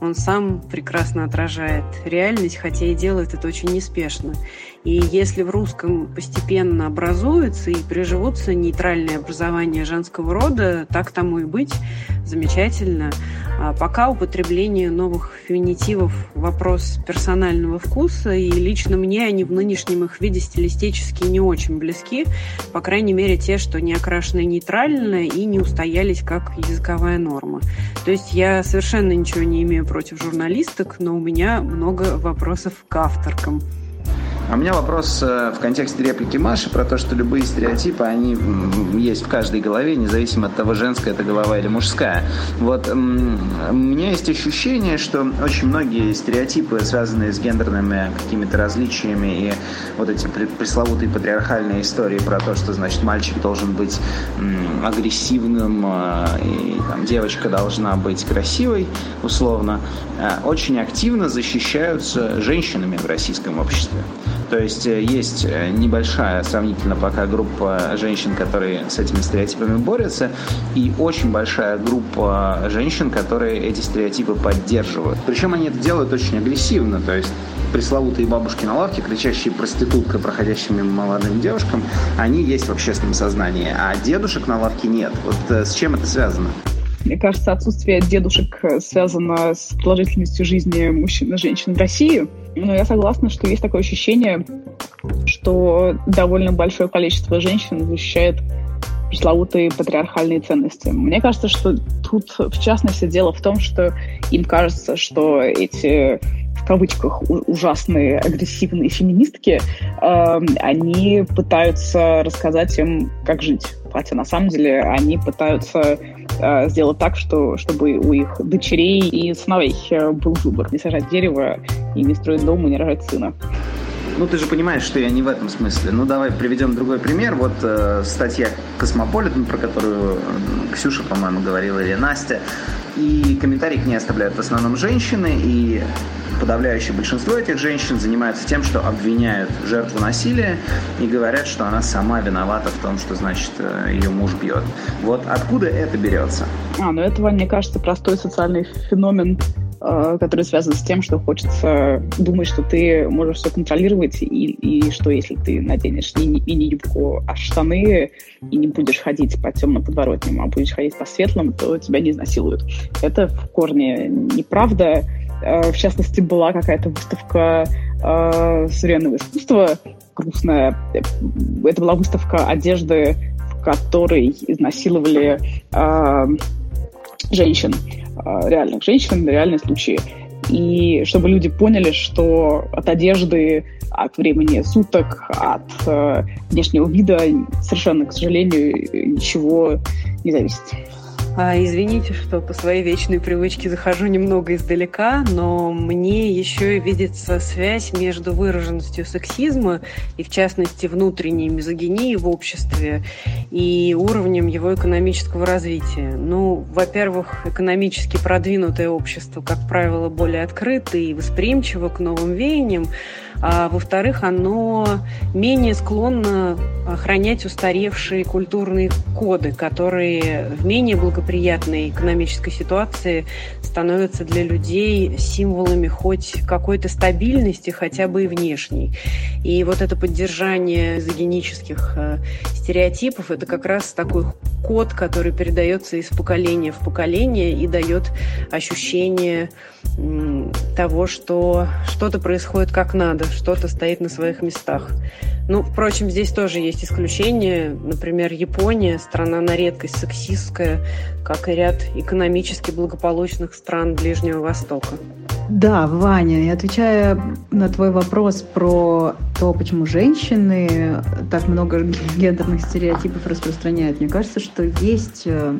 S6: Он сам прекрасно отражает реальность, хотя и делает это очень неспешно. И если в русском постепенно образуются и приживутся нейтральные образования женского рода, так тому и быть, замечательно. А пока употребление новых феминитивов – вопрос персонального вкуса, и лично мне они в нынешнем их виде стилистически не очень близки, по крайней мере, те, что не окрашены нейтрально и не устоялись как языковая норма. То есть я совершенно ничего не имею против журналисток, но у меня много вопросов к авторкам.
S2: А у меня вопрос э, в контексте реплики Маши про то, что любые стереотипы, они есть в каждой голове, независимо от того, женская это голова или мужская. Вот у меня есть ощущение, что очень многие стереотипы, связанные с гендерными какими-то различиями и вот эти пресловутые патриархальные истории про то, что, значит, мальчик должен быть агрессивным э, и там, девочка должна быть красивой, условно, э, очень активно защищаются женщинами в российском обществе. То есть э, есть э, небольшая сравнительно пока группа женщин, которые с этими стереотипами борются, и очень большая группа женщин, которые эти стереотипы поддерживают. Причем они это делают очень агрессивно, то есть пресловутые бабушки на лавке, кричащие проститутка, проходящим мимо молодым девушкам, они есть в общественном сознании, а дедушек на лавке нет. Вот э, с чем это связано?
S5: Мне кажется, отсутствие дедушек связано с продолжительностью жизни мужчин и женщин в России. Но я согласна, что есть такое ощущение, что довольно большое количество женщин защищает пресловутые патриархальные ценности. Мне кажется, что тут в частности дело в том, что им кажется, что эти в кавычках ужасные агрессивные феминистки, э, они пытаются рассказать им, как жить. Хотя на самом деле они пытаются э, сделать так, что, чтобы у их дочерей и сыновей э, был выбор. Не сажать дерево и не строить дом и не рожать сына.
S2: Ну, ты же понимаешь, что я не в этом смысле. Ну, давай приведем другой пример. Вот э, статья «Cosmopolitan», про которую Ксюша, по-моему, говорила, или Настя. И комментарии к ней оставляют в основном женщины, и подавляющее большинство этих женщин занимаются тем, что обвиняют жертву насилия и говорят, что она сама виновата в том, что, значит, э, ее муж бьет. Вот откуда это берется?
S5: А, ну это, мне кажется, простой социальный феномен который связан с тем, что хочется думать, что ты можешь все контролировать, и, и что если ты наденешь не, и не юбку, а штаны, и не будешь ходить по темным подворотням, а будешь ходить по светлым, то тебя не изнасилуют. Это в корне неправда. Э, в частности, была какая-то выставка э, современного искусства грустная. Это была выставка одежды, в которой изнасиловали э, женщин, э, реальных женщин, реальные случаи. И чтобы люди поняли, что от одежды, от времени суток, от э, внешнего вида совершенно, к сожалению, ничего не зависит.
S6: А, извините, что по своей вечной привычке захожу немного издалека, но мне еще и видится связь между выраженностью сексизма и, в частности, внутренней мизогинии в обществе и уровнем его экономического развития. Ну, во-первых, экономически продвинутое общество, как правило, более открыто и восприимчиво к новым веяниям, а во-вторых, оно менее склонно охранять устаревшие культурные коды, которые в менее благоприятной экономической ситуации становятся для людей символами хоть какой-то стабильности, хотя бы и внешней. И вот это поддержание загенических э, стереотипов – это как раз такой код, который передается из поколения в поколение и дает ощущение того, что что-то происходит как надо, что-то стоит на своих местах. Ну, впрочем, здесь тоже есть исключения. Например, Япония, страна на редкость сексистская, как и ряд экономически благополучных стран Ближнего Востока.
S3: Да, Ваня, и отвечая на твой вопрос про то, почему женщины так много гендерных стереотипов распространяют, мне кажется, что есть э,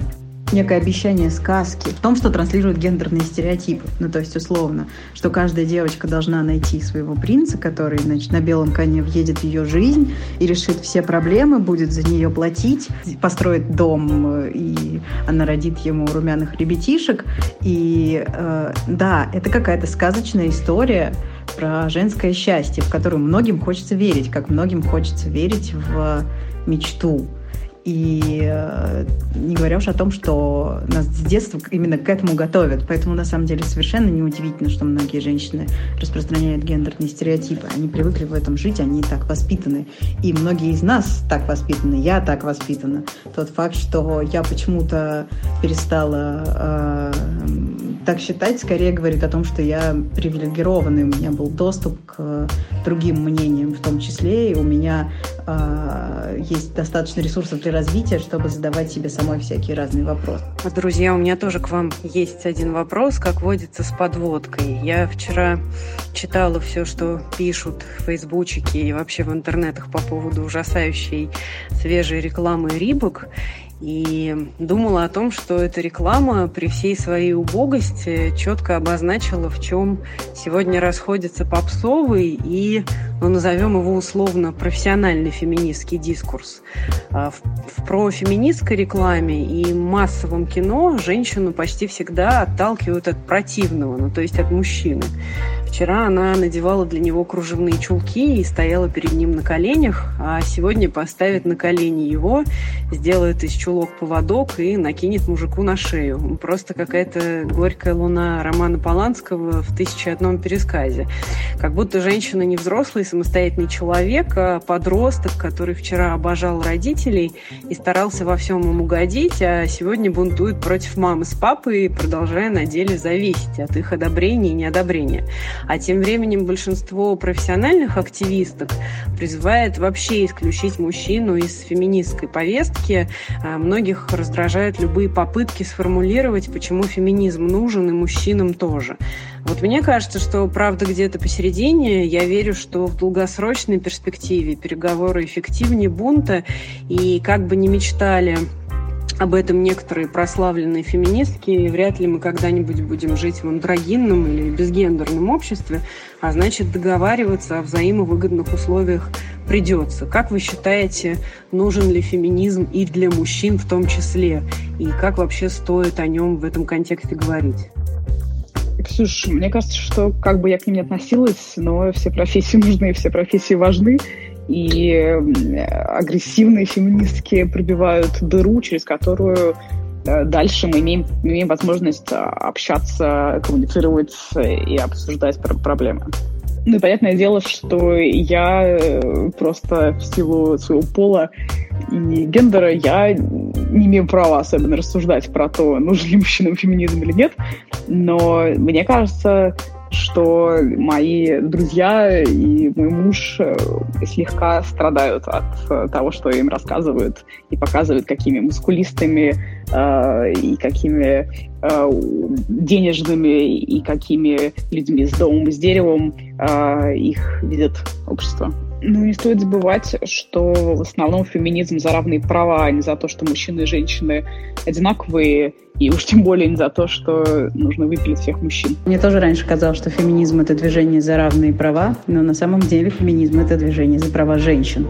S3: некое обещание сказки в том, что транслируют гендерные стереотипы. Ну, то есть, условно, что каждая девочка должна найти своего принца, который, значит, на белом коне въедет в ее жизнь и решит все проблемы, будет за нее платить, построит дом, и она родит ему румяных ребятишек. И э, да, это какая-то сказочная история про женское счастье, в которую многим хочется верить, как многим хочется верить в мечту. И э, не говоря уж о том, что нас с детства именно к этому готовят. Поэтому на самом деле совершенно неудивительно, что многие женщины распространяют гендерные стереотипы. Они привыкли в этом жить, они так воспитаны. И многие из нас так воспитаны, я так воспитана. Тот факт, что я почему-то перестала э, так считать, скорее говорит о том, что я привилегированный, у меня был доступ к другим мнениям в том числе, и у меня э, есть достаточно ресурсов для развития, чтобы задавать себе самой всякие разные вопросы.
S6: Друзья, у меня тоже к вам есть один вопрос, как водится с подводкой. Я вчера читала все, что пишут в фейсбучике и вообще в интернетах по поводу ужасающей свежей рекламы Рибок, и думала о том, что эта реклама при всей своей убогости четко обозначила, в чем сегодня расходится попсовый и, ну, назовем его условно, профессиональный феминистский дискурс. А в, в профеминистской рекламе и массовом кино женщину почти всегда отталкивают от противного, ну, то есть от мужчины. Вчера она надевала для него кружевные чулки и стояла перед ним на коленях, а сегодня поставит на колени его, сделает из чулок поводок и накинет мужику на шею. Просто какая-то горькая луна Романа Поланского в «Тысяче одном пересказе». Как будто женщина не взрослый самостоятельный человек, а подросток, который вчера обожал родителей и старался во всем им угодить, а сегодня бунтует против мамы с папой, продолжая на деле зависеть от их одобрения и неодобрения. А тем временем большинство профессиональных активисток призывает вообще исключить мужчину из феминистской повестки. А, многих раздражают любые попытки сформулировать, почему феминизм нужен и мужчинам тоже. Вот мне кажется, что правда где-то посередине. Я верю, что в долгосрочной перспективе переговоры эффективнее бунта. И как бы ни мечтали об этом некоторые прославленные феминистки, вряд ли мы когда-нибудь будем жить в андрогинном или безгендерном обществе, а значит договариваться о взаимовыгодных условиях придется. Как вы считаете, нужен ли феминизм и для мужчин в том числе? И как вообще стоит о нем в этом контексте говорить?
S5: Ксюш, мне кажется, что как бы я к ним не относилась, но все профессии нужны, все профессии важны и агрессивные феминистки пробивают дыру, через которую э, дальше мы имеем, имеем возможность а, общаться, коммуницировать и обсуждать проблемы. Ну и понятное дело, что я э, просто в силу своего пола и гендера я не имею права особенно рассуждать про то, нужен ли мужчинам феминизм или нет. Но мне кажется, что мои друзья и мой муж э, слегка страдают от э, того, что им рассказывают и показывают, какими мускулистыми э, и какими э, денежными и какими людьми с домом с деревом э, их видит общество. Ну, не стоит забывать, что в основном феминизм за равные права, а не за то, что мужчины и женщины одинаковые, и уж тем более не за то, что нужно выпилить всех мужчин.
S3: Мне тоже раньше казалось, что феминизм — это движение за равные права, но на самом деле феминизм — это движение за права женщин.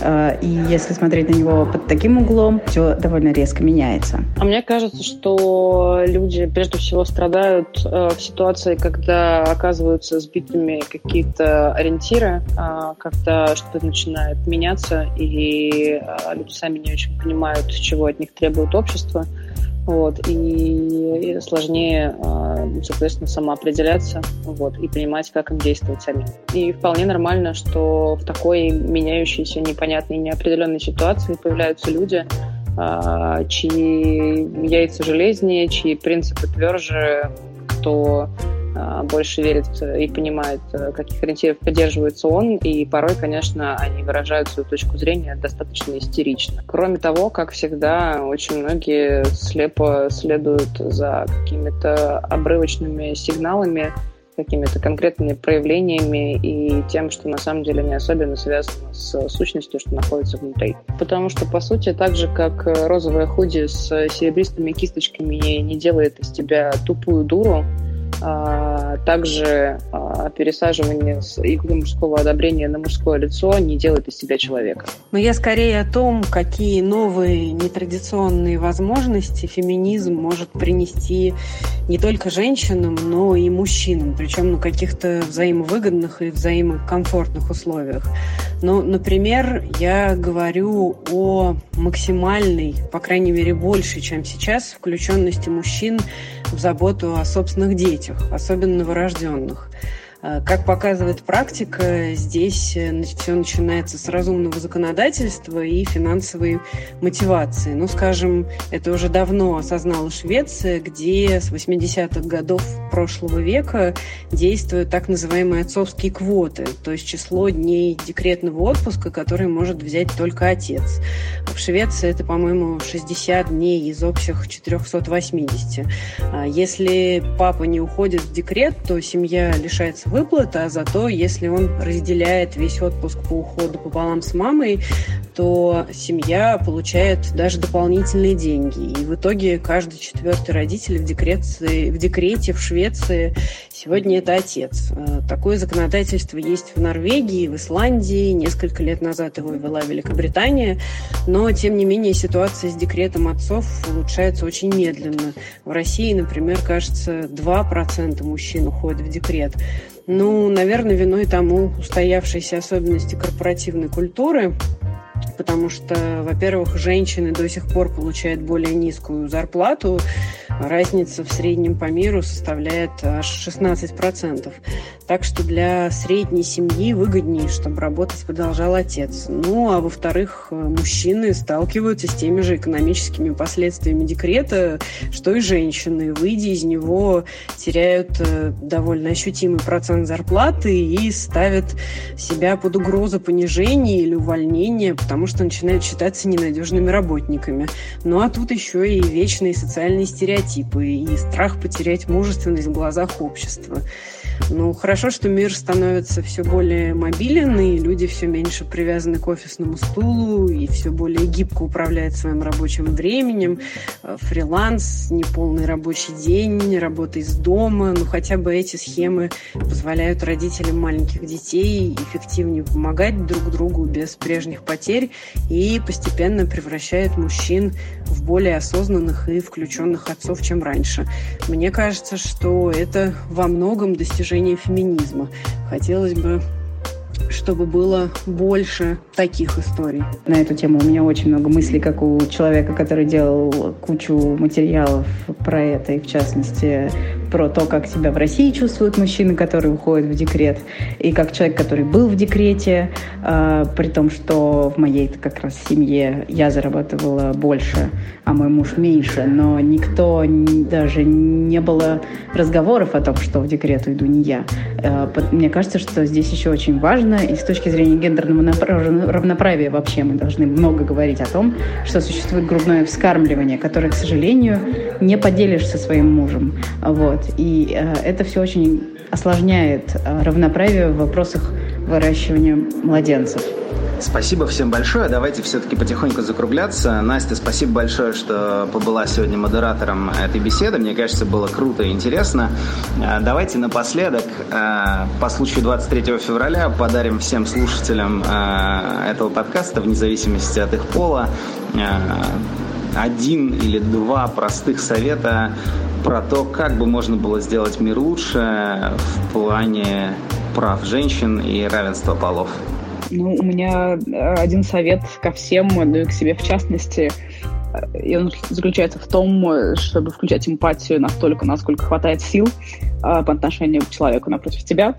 S3: А, и если смотреть на него под таким углом, все довольно резко меняется.
S4: А мне кажется, что люди прежде всего страдают э, в ситуации, когда оказываются сбитыми какие-то ориентиры, а, когда что-то начинает меняться, и а, люди сами не очень понимают, чего от них требует общество. Вот, и, и сложнее, а, соответственно, самоопределяться вот, и понимать, как им действовать самим. И вполне нормально, что в такой меняющейся, непонятной, неопределенной ситуации появляются люди, а, чьи яйца железнее, чьи принципы тверже, кто больше верит и понимает, э, каких ориентиров поддерживается он, и порой, конечно, они выражают свою точку зрения достаточно истерично. Кроме того, как всегда, очень многие слепо следуют за какими-то обрывочными сигналами, какими-то конкретными проявлениями и тем, что на самом деле не особенно связано с сущностью, что находится внутри. Потому что, по сути, так же, как розовая худи с серебристыми кисточками не делает из тебя тупую дуру, а, также а, пересаживание с иглы мужского одобрения на мужское лицо не делает из себя человека.
S6: Но я скорее о том, какие новые нетрадиционные возможности феминизм может принести не только женщинам, но и мужчинам, причем на каких-то взаимовыгодных и взаимокомфортных условиях. Ну, например, я говорю о максимальной, по крайней мере, больше, чем сейчас, включенности мужчин в заботу о собственных детях, особенно новорожденных. Э, как показывает практика, здесь э, все начинается с разумного законодательства и финансовой мотивации. Ну, скажем, это уже давно осознала Швеция, где с 80-х годов прошлого века действуют так называемые отцовские квоты, то есть число дней декретного отпуска, который может взять только отец. В Швеции это, по-моему, 60 дней из общих 480. А если папа не уходит в декрет, то семья лишается выплаты, а зато если он разделяет весь отпуск по уходу пополам с мамой, то семья получает даже дополнительные деньги. И в итоге каждый четвертый родитель в, декрете, в декрете в Швеции сегодня это отец. Э, такое законодательство есть в Норвегии, в Исландии. Несколько лет назад его ввела Великобритания. Но, тем не менее, ситуация с декретом отцов улучшается очень медленно. В России, например, кажется, 2% мужчин уходят в декрет. Ну, наверное, виной тому устоявшиеся особенности корпоративной культуры, потому что, во-первых, женщины до сих пор получают более низкую зарплату, разница в среднем по миру составляет аж 16%. Так что для средней семьи выгоднее, чтобы работать продолжал отец. Ну, а во-вторых, мужчины сталкиваются с теми же экономическими последствиями декрета, что и женщины. Выйдя из него, теряют э, довольно ощутимый процент зарплаты и ставят себя под угрозу понижения или увольнения, потому что начинают считаться ненадежными работниками. Ну, а тут еще и вечные социальные стереотипы и страх потерять мужественность в глазах общества. Ну, хорошо, что мир становится все более мобилен, и люди все меньше привязаны к офисному стулу, и все более гибко управляют своим рабочим временем. Э, фриланс, неполный рабочий день, работа из дома. Ну, хотя бы эти схемы позволяют родителям маленьких детей эффективнее помогать друг другу без прежних потерь и постепенно превращают мужчин в более осознанных и включенных отцов, чем раньше. Мне кажется, что это во многом достижение феминизма. Хотелось бы чтобы было больше таких историй.
S3: На эту тему у меня очень много мыслей, как у человека, который делал кучу материалов про это, и в частности про то, как себя в России чувствуют мужчины, которые уходят в декрет, и как человек, который был в декрете, э, при том, что в моей как раз семье я зарабатывала больше, а мой муж меньше, но никто даже не было разговоров о том, что в декрет уйду не я. Э, мне кажется, что здесь еще очень важно, и с точки зрения гендерного равноправия вообще мы должны много говорить о том, что существует грудное вскармливание, которое, к сожалению, не поделишь со своим мужем. Вот. Вот. И э, это все очень осложняет э, равноправие в вопросах выращивания младенцев.
S2: Спасибо всем большое. Давайте все-таки потихоньку закругляться. Настя, спасибо большое, что побыла сегодня модератором этой беседы. Мне кажется, было круто и интересно. Э, давайте напоследок, э, по случаю 23 февраля, подарим всем слушателям э, этого подкаста, вне зависимости от их пола, один или два простых совета про то, как бы можно было сделать мир лучше в плане прав женщин и равенства полов.
S5: Ну, у меня один совет ко всем, ну и к себе в частности. И он заключается в том, чтобы включать эмпатию настолько, насколько хватает сил э, по отношению к человеку напротив тебя.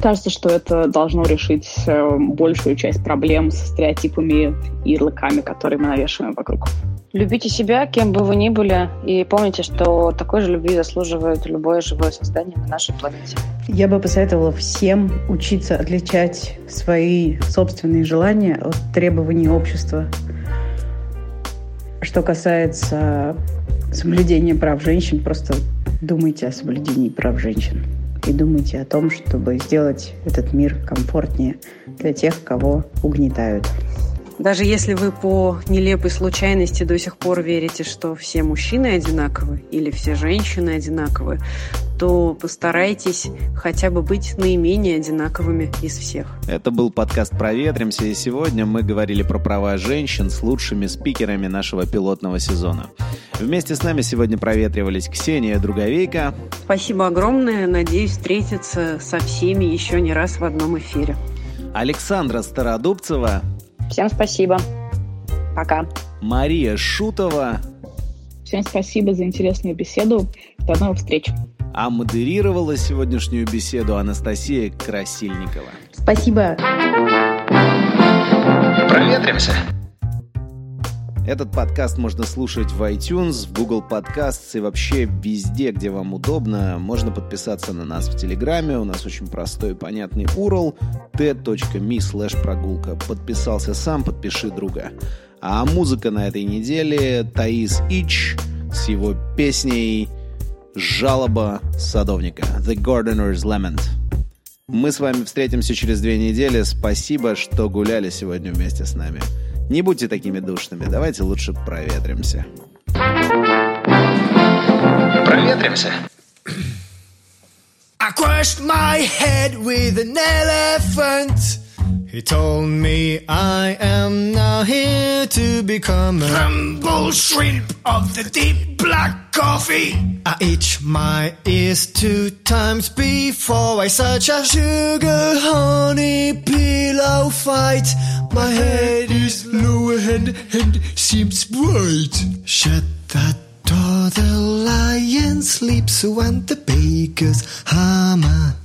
S5: Кажется, что это должно решить э, большую часть проблем с стереотипами и ярлыками, которые мы навешиваем вокруг.
S4: Любите себя, кем бы вы ни были, и помните, что такой же любви заслуживает любое живое создание на нашей планете.
S3: Я бы посоветовала всем учиться отличать свои собственные желания от требований общества. Что касается соблюдения прав женщин, просто думайте о соблюдении прав женщин. И думайте о том, чтобы сделать этот мир комфортнее для тех, кого угнетают.
S6: Даже если вы по нелепой случайности до сих пор верите, что все мужчины одинаковы или все женщины одинаковы, то постарайтесь хотя бы быть наименее одинаковыми из всех.
S7: Это был подкаст «Проветримся», и сегодня мы говорили про права женщин с лучшими спикерами нашего пилотного сезона. Вместе с нами сегодня проветривались Ксения Друговейка.
S6: Спасибо огромное. Надеюсь встретиться со всеми еще не раз в одном эфире.
S7: Александра Стародубцева.
S4: Всем спасибо. Пока.
S7: Мария Шутова.
S5: Всем спасибо за интересную беседу. До новых встреч.
S7: А модерировала сегодняшнюю беседу Анастасия Красильникова.
S3: Спасибо.
S7: Проветримся. Этот подкаст можно слушать в iTunes, в Google Podcasts и вообще везде, где вам удобно. Можно подписаться на нас в Телеграме. У нас очень простой и понятный URL t.me slash прогулка. Подписался сам, подпиши друга. А музыка на этой неделе Таис Ич с его песней «Жалоба садовника» The Gardener's Lament. Мы с вами встретимся через две недели. Спасибо, что гуляли сегодня вместе с нами. Не будьте такими душными, давайте лучше проветримся. Проветримся. I crushed my head with an elephant. He told me I am now here to become a humble shrimp of the deep black coffee. I itch my ears two times before I search a sugar honey pillow fight. My head is low and, and seems bright. Shut that door, the lion sleeps when the baker's hammer.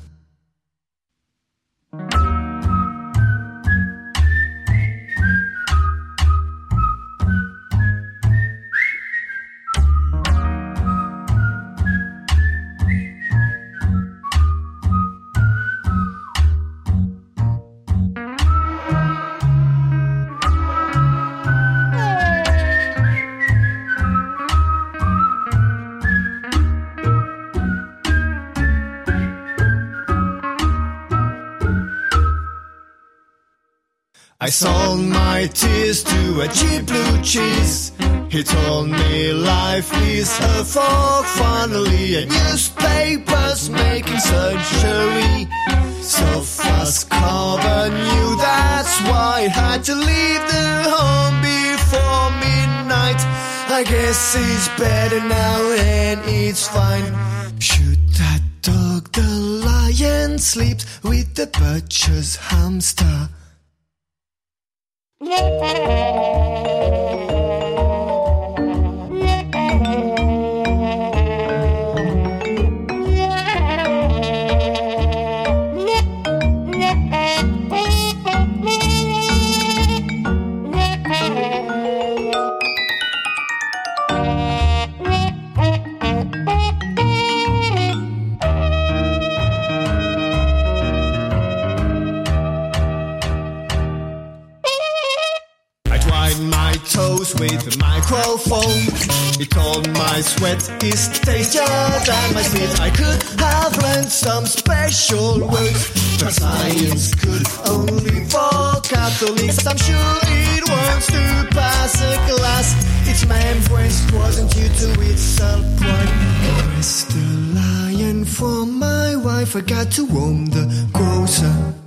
S7: I sold my tears to a cheap blue cheese. He told me life is a fog, finally, and newspapers making surgery. So fast cover knew that's why I had to leave the home before midnight. I guess it's better now and it's fine. Shoot that dog, the lion sleeps with the butcher's hamster. Thank you. Microphone. It told my sweat is tastier than my spit. I could have learned some special words, but science could only for Catholics. I'm sure it wants to pass a class. Its breast wasn't due to its self-pride. Press the lion for my wife. I got to roam the grocer.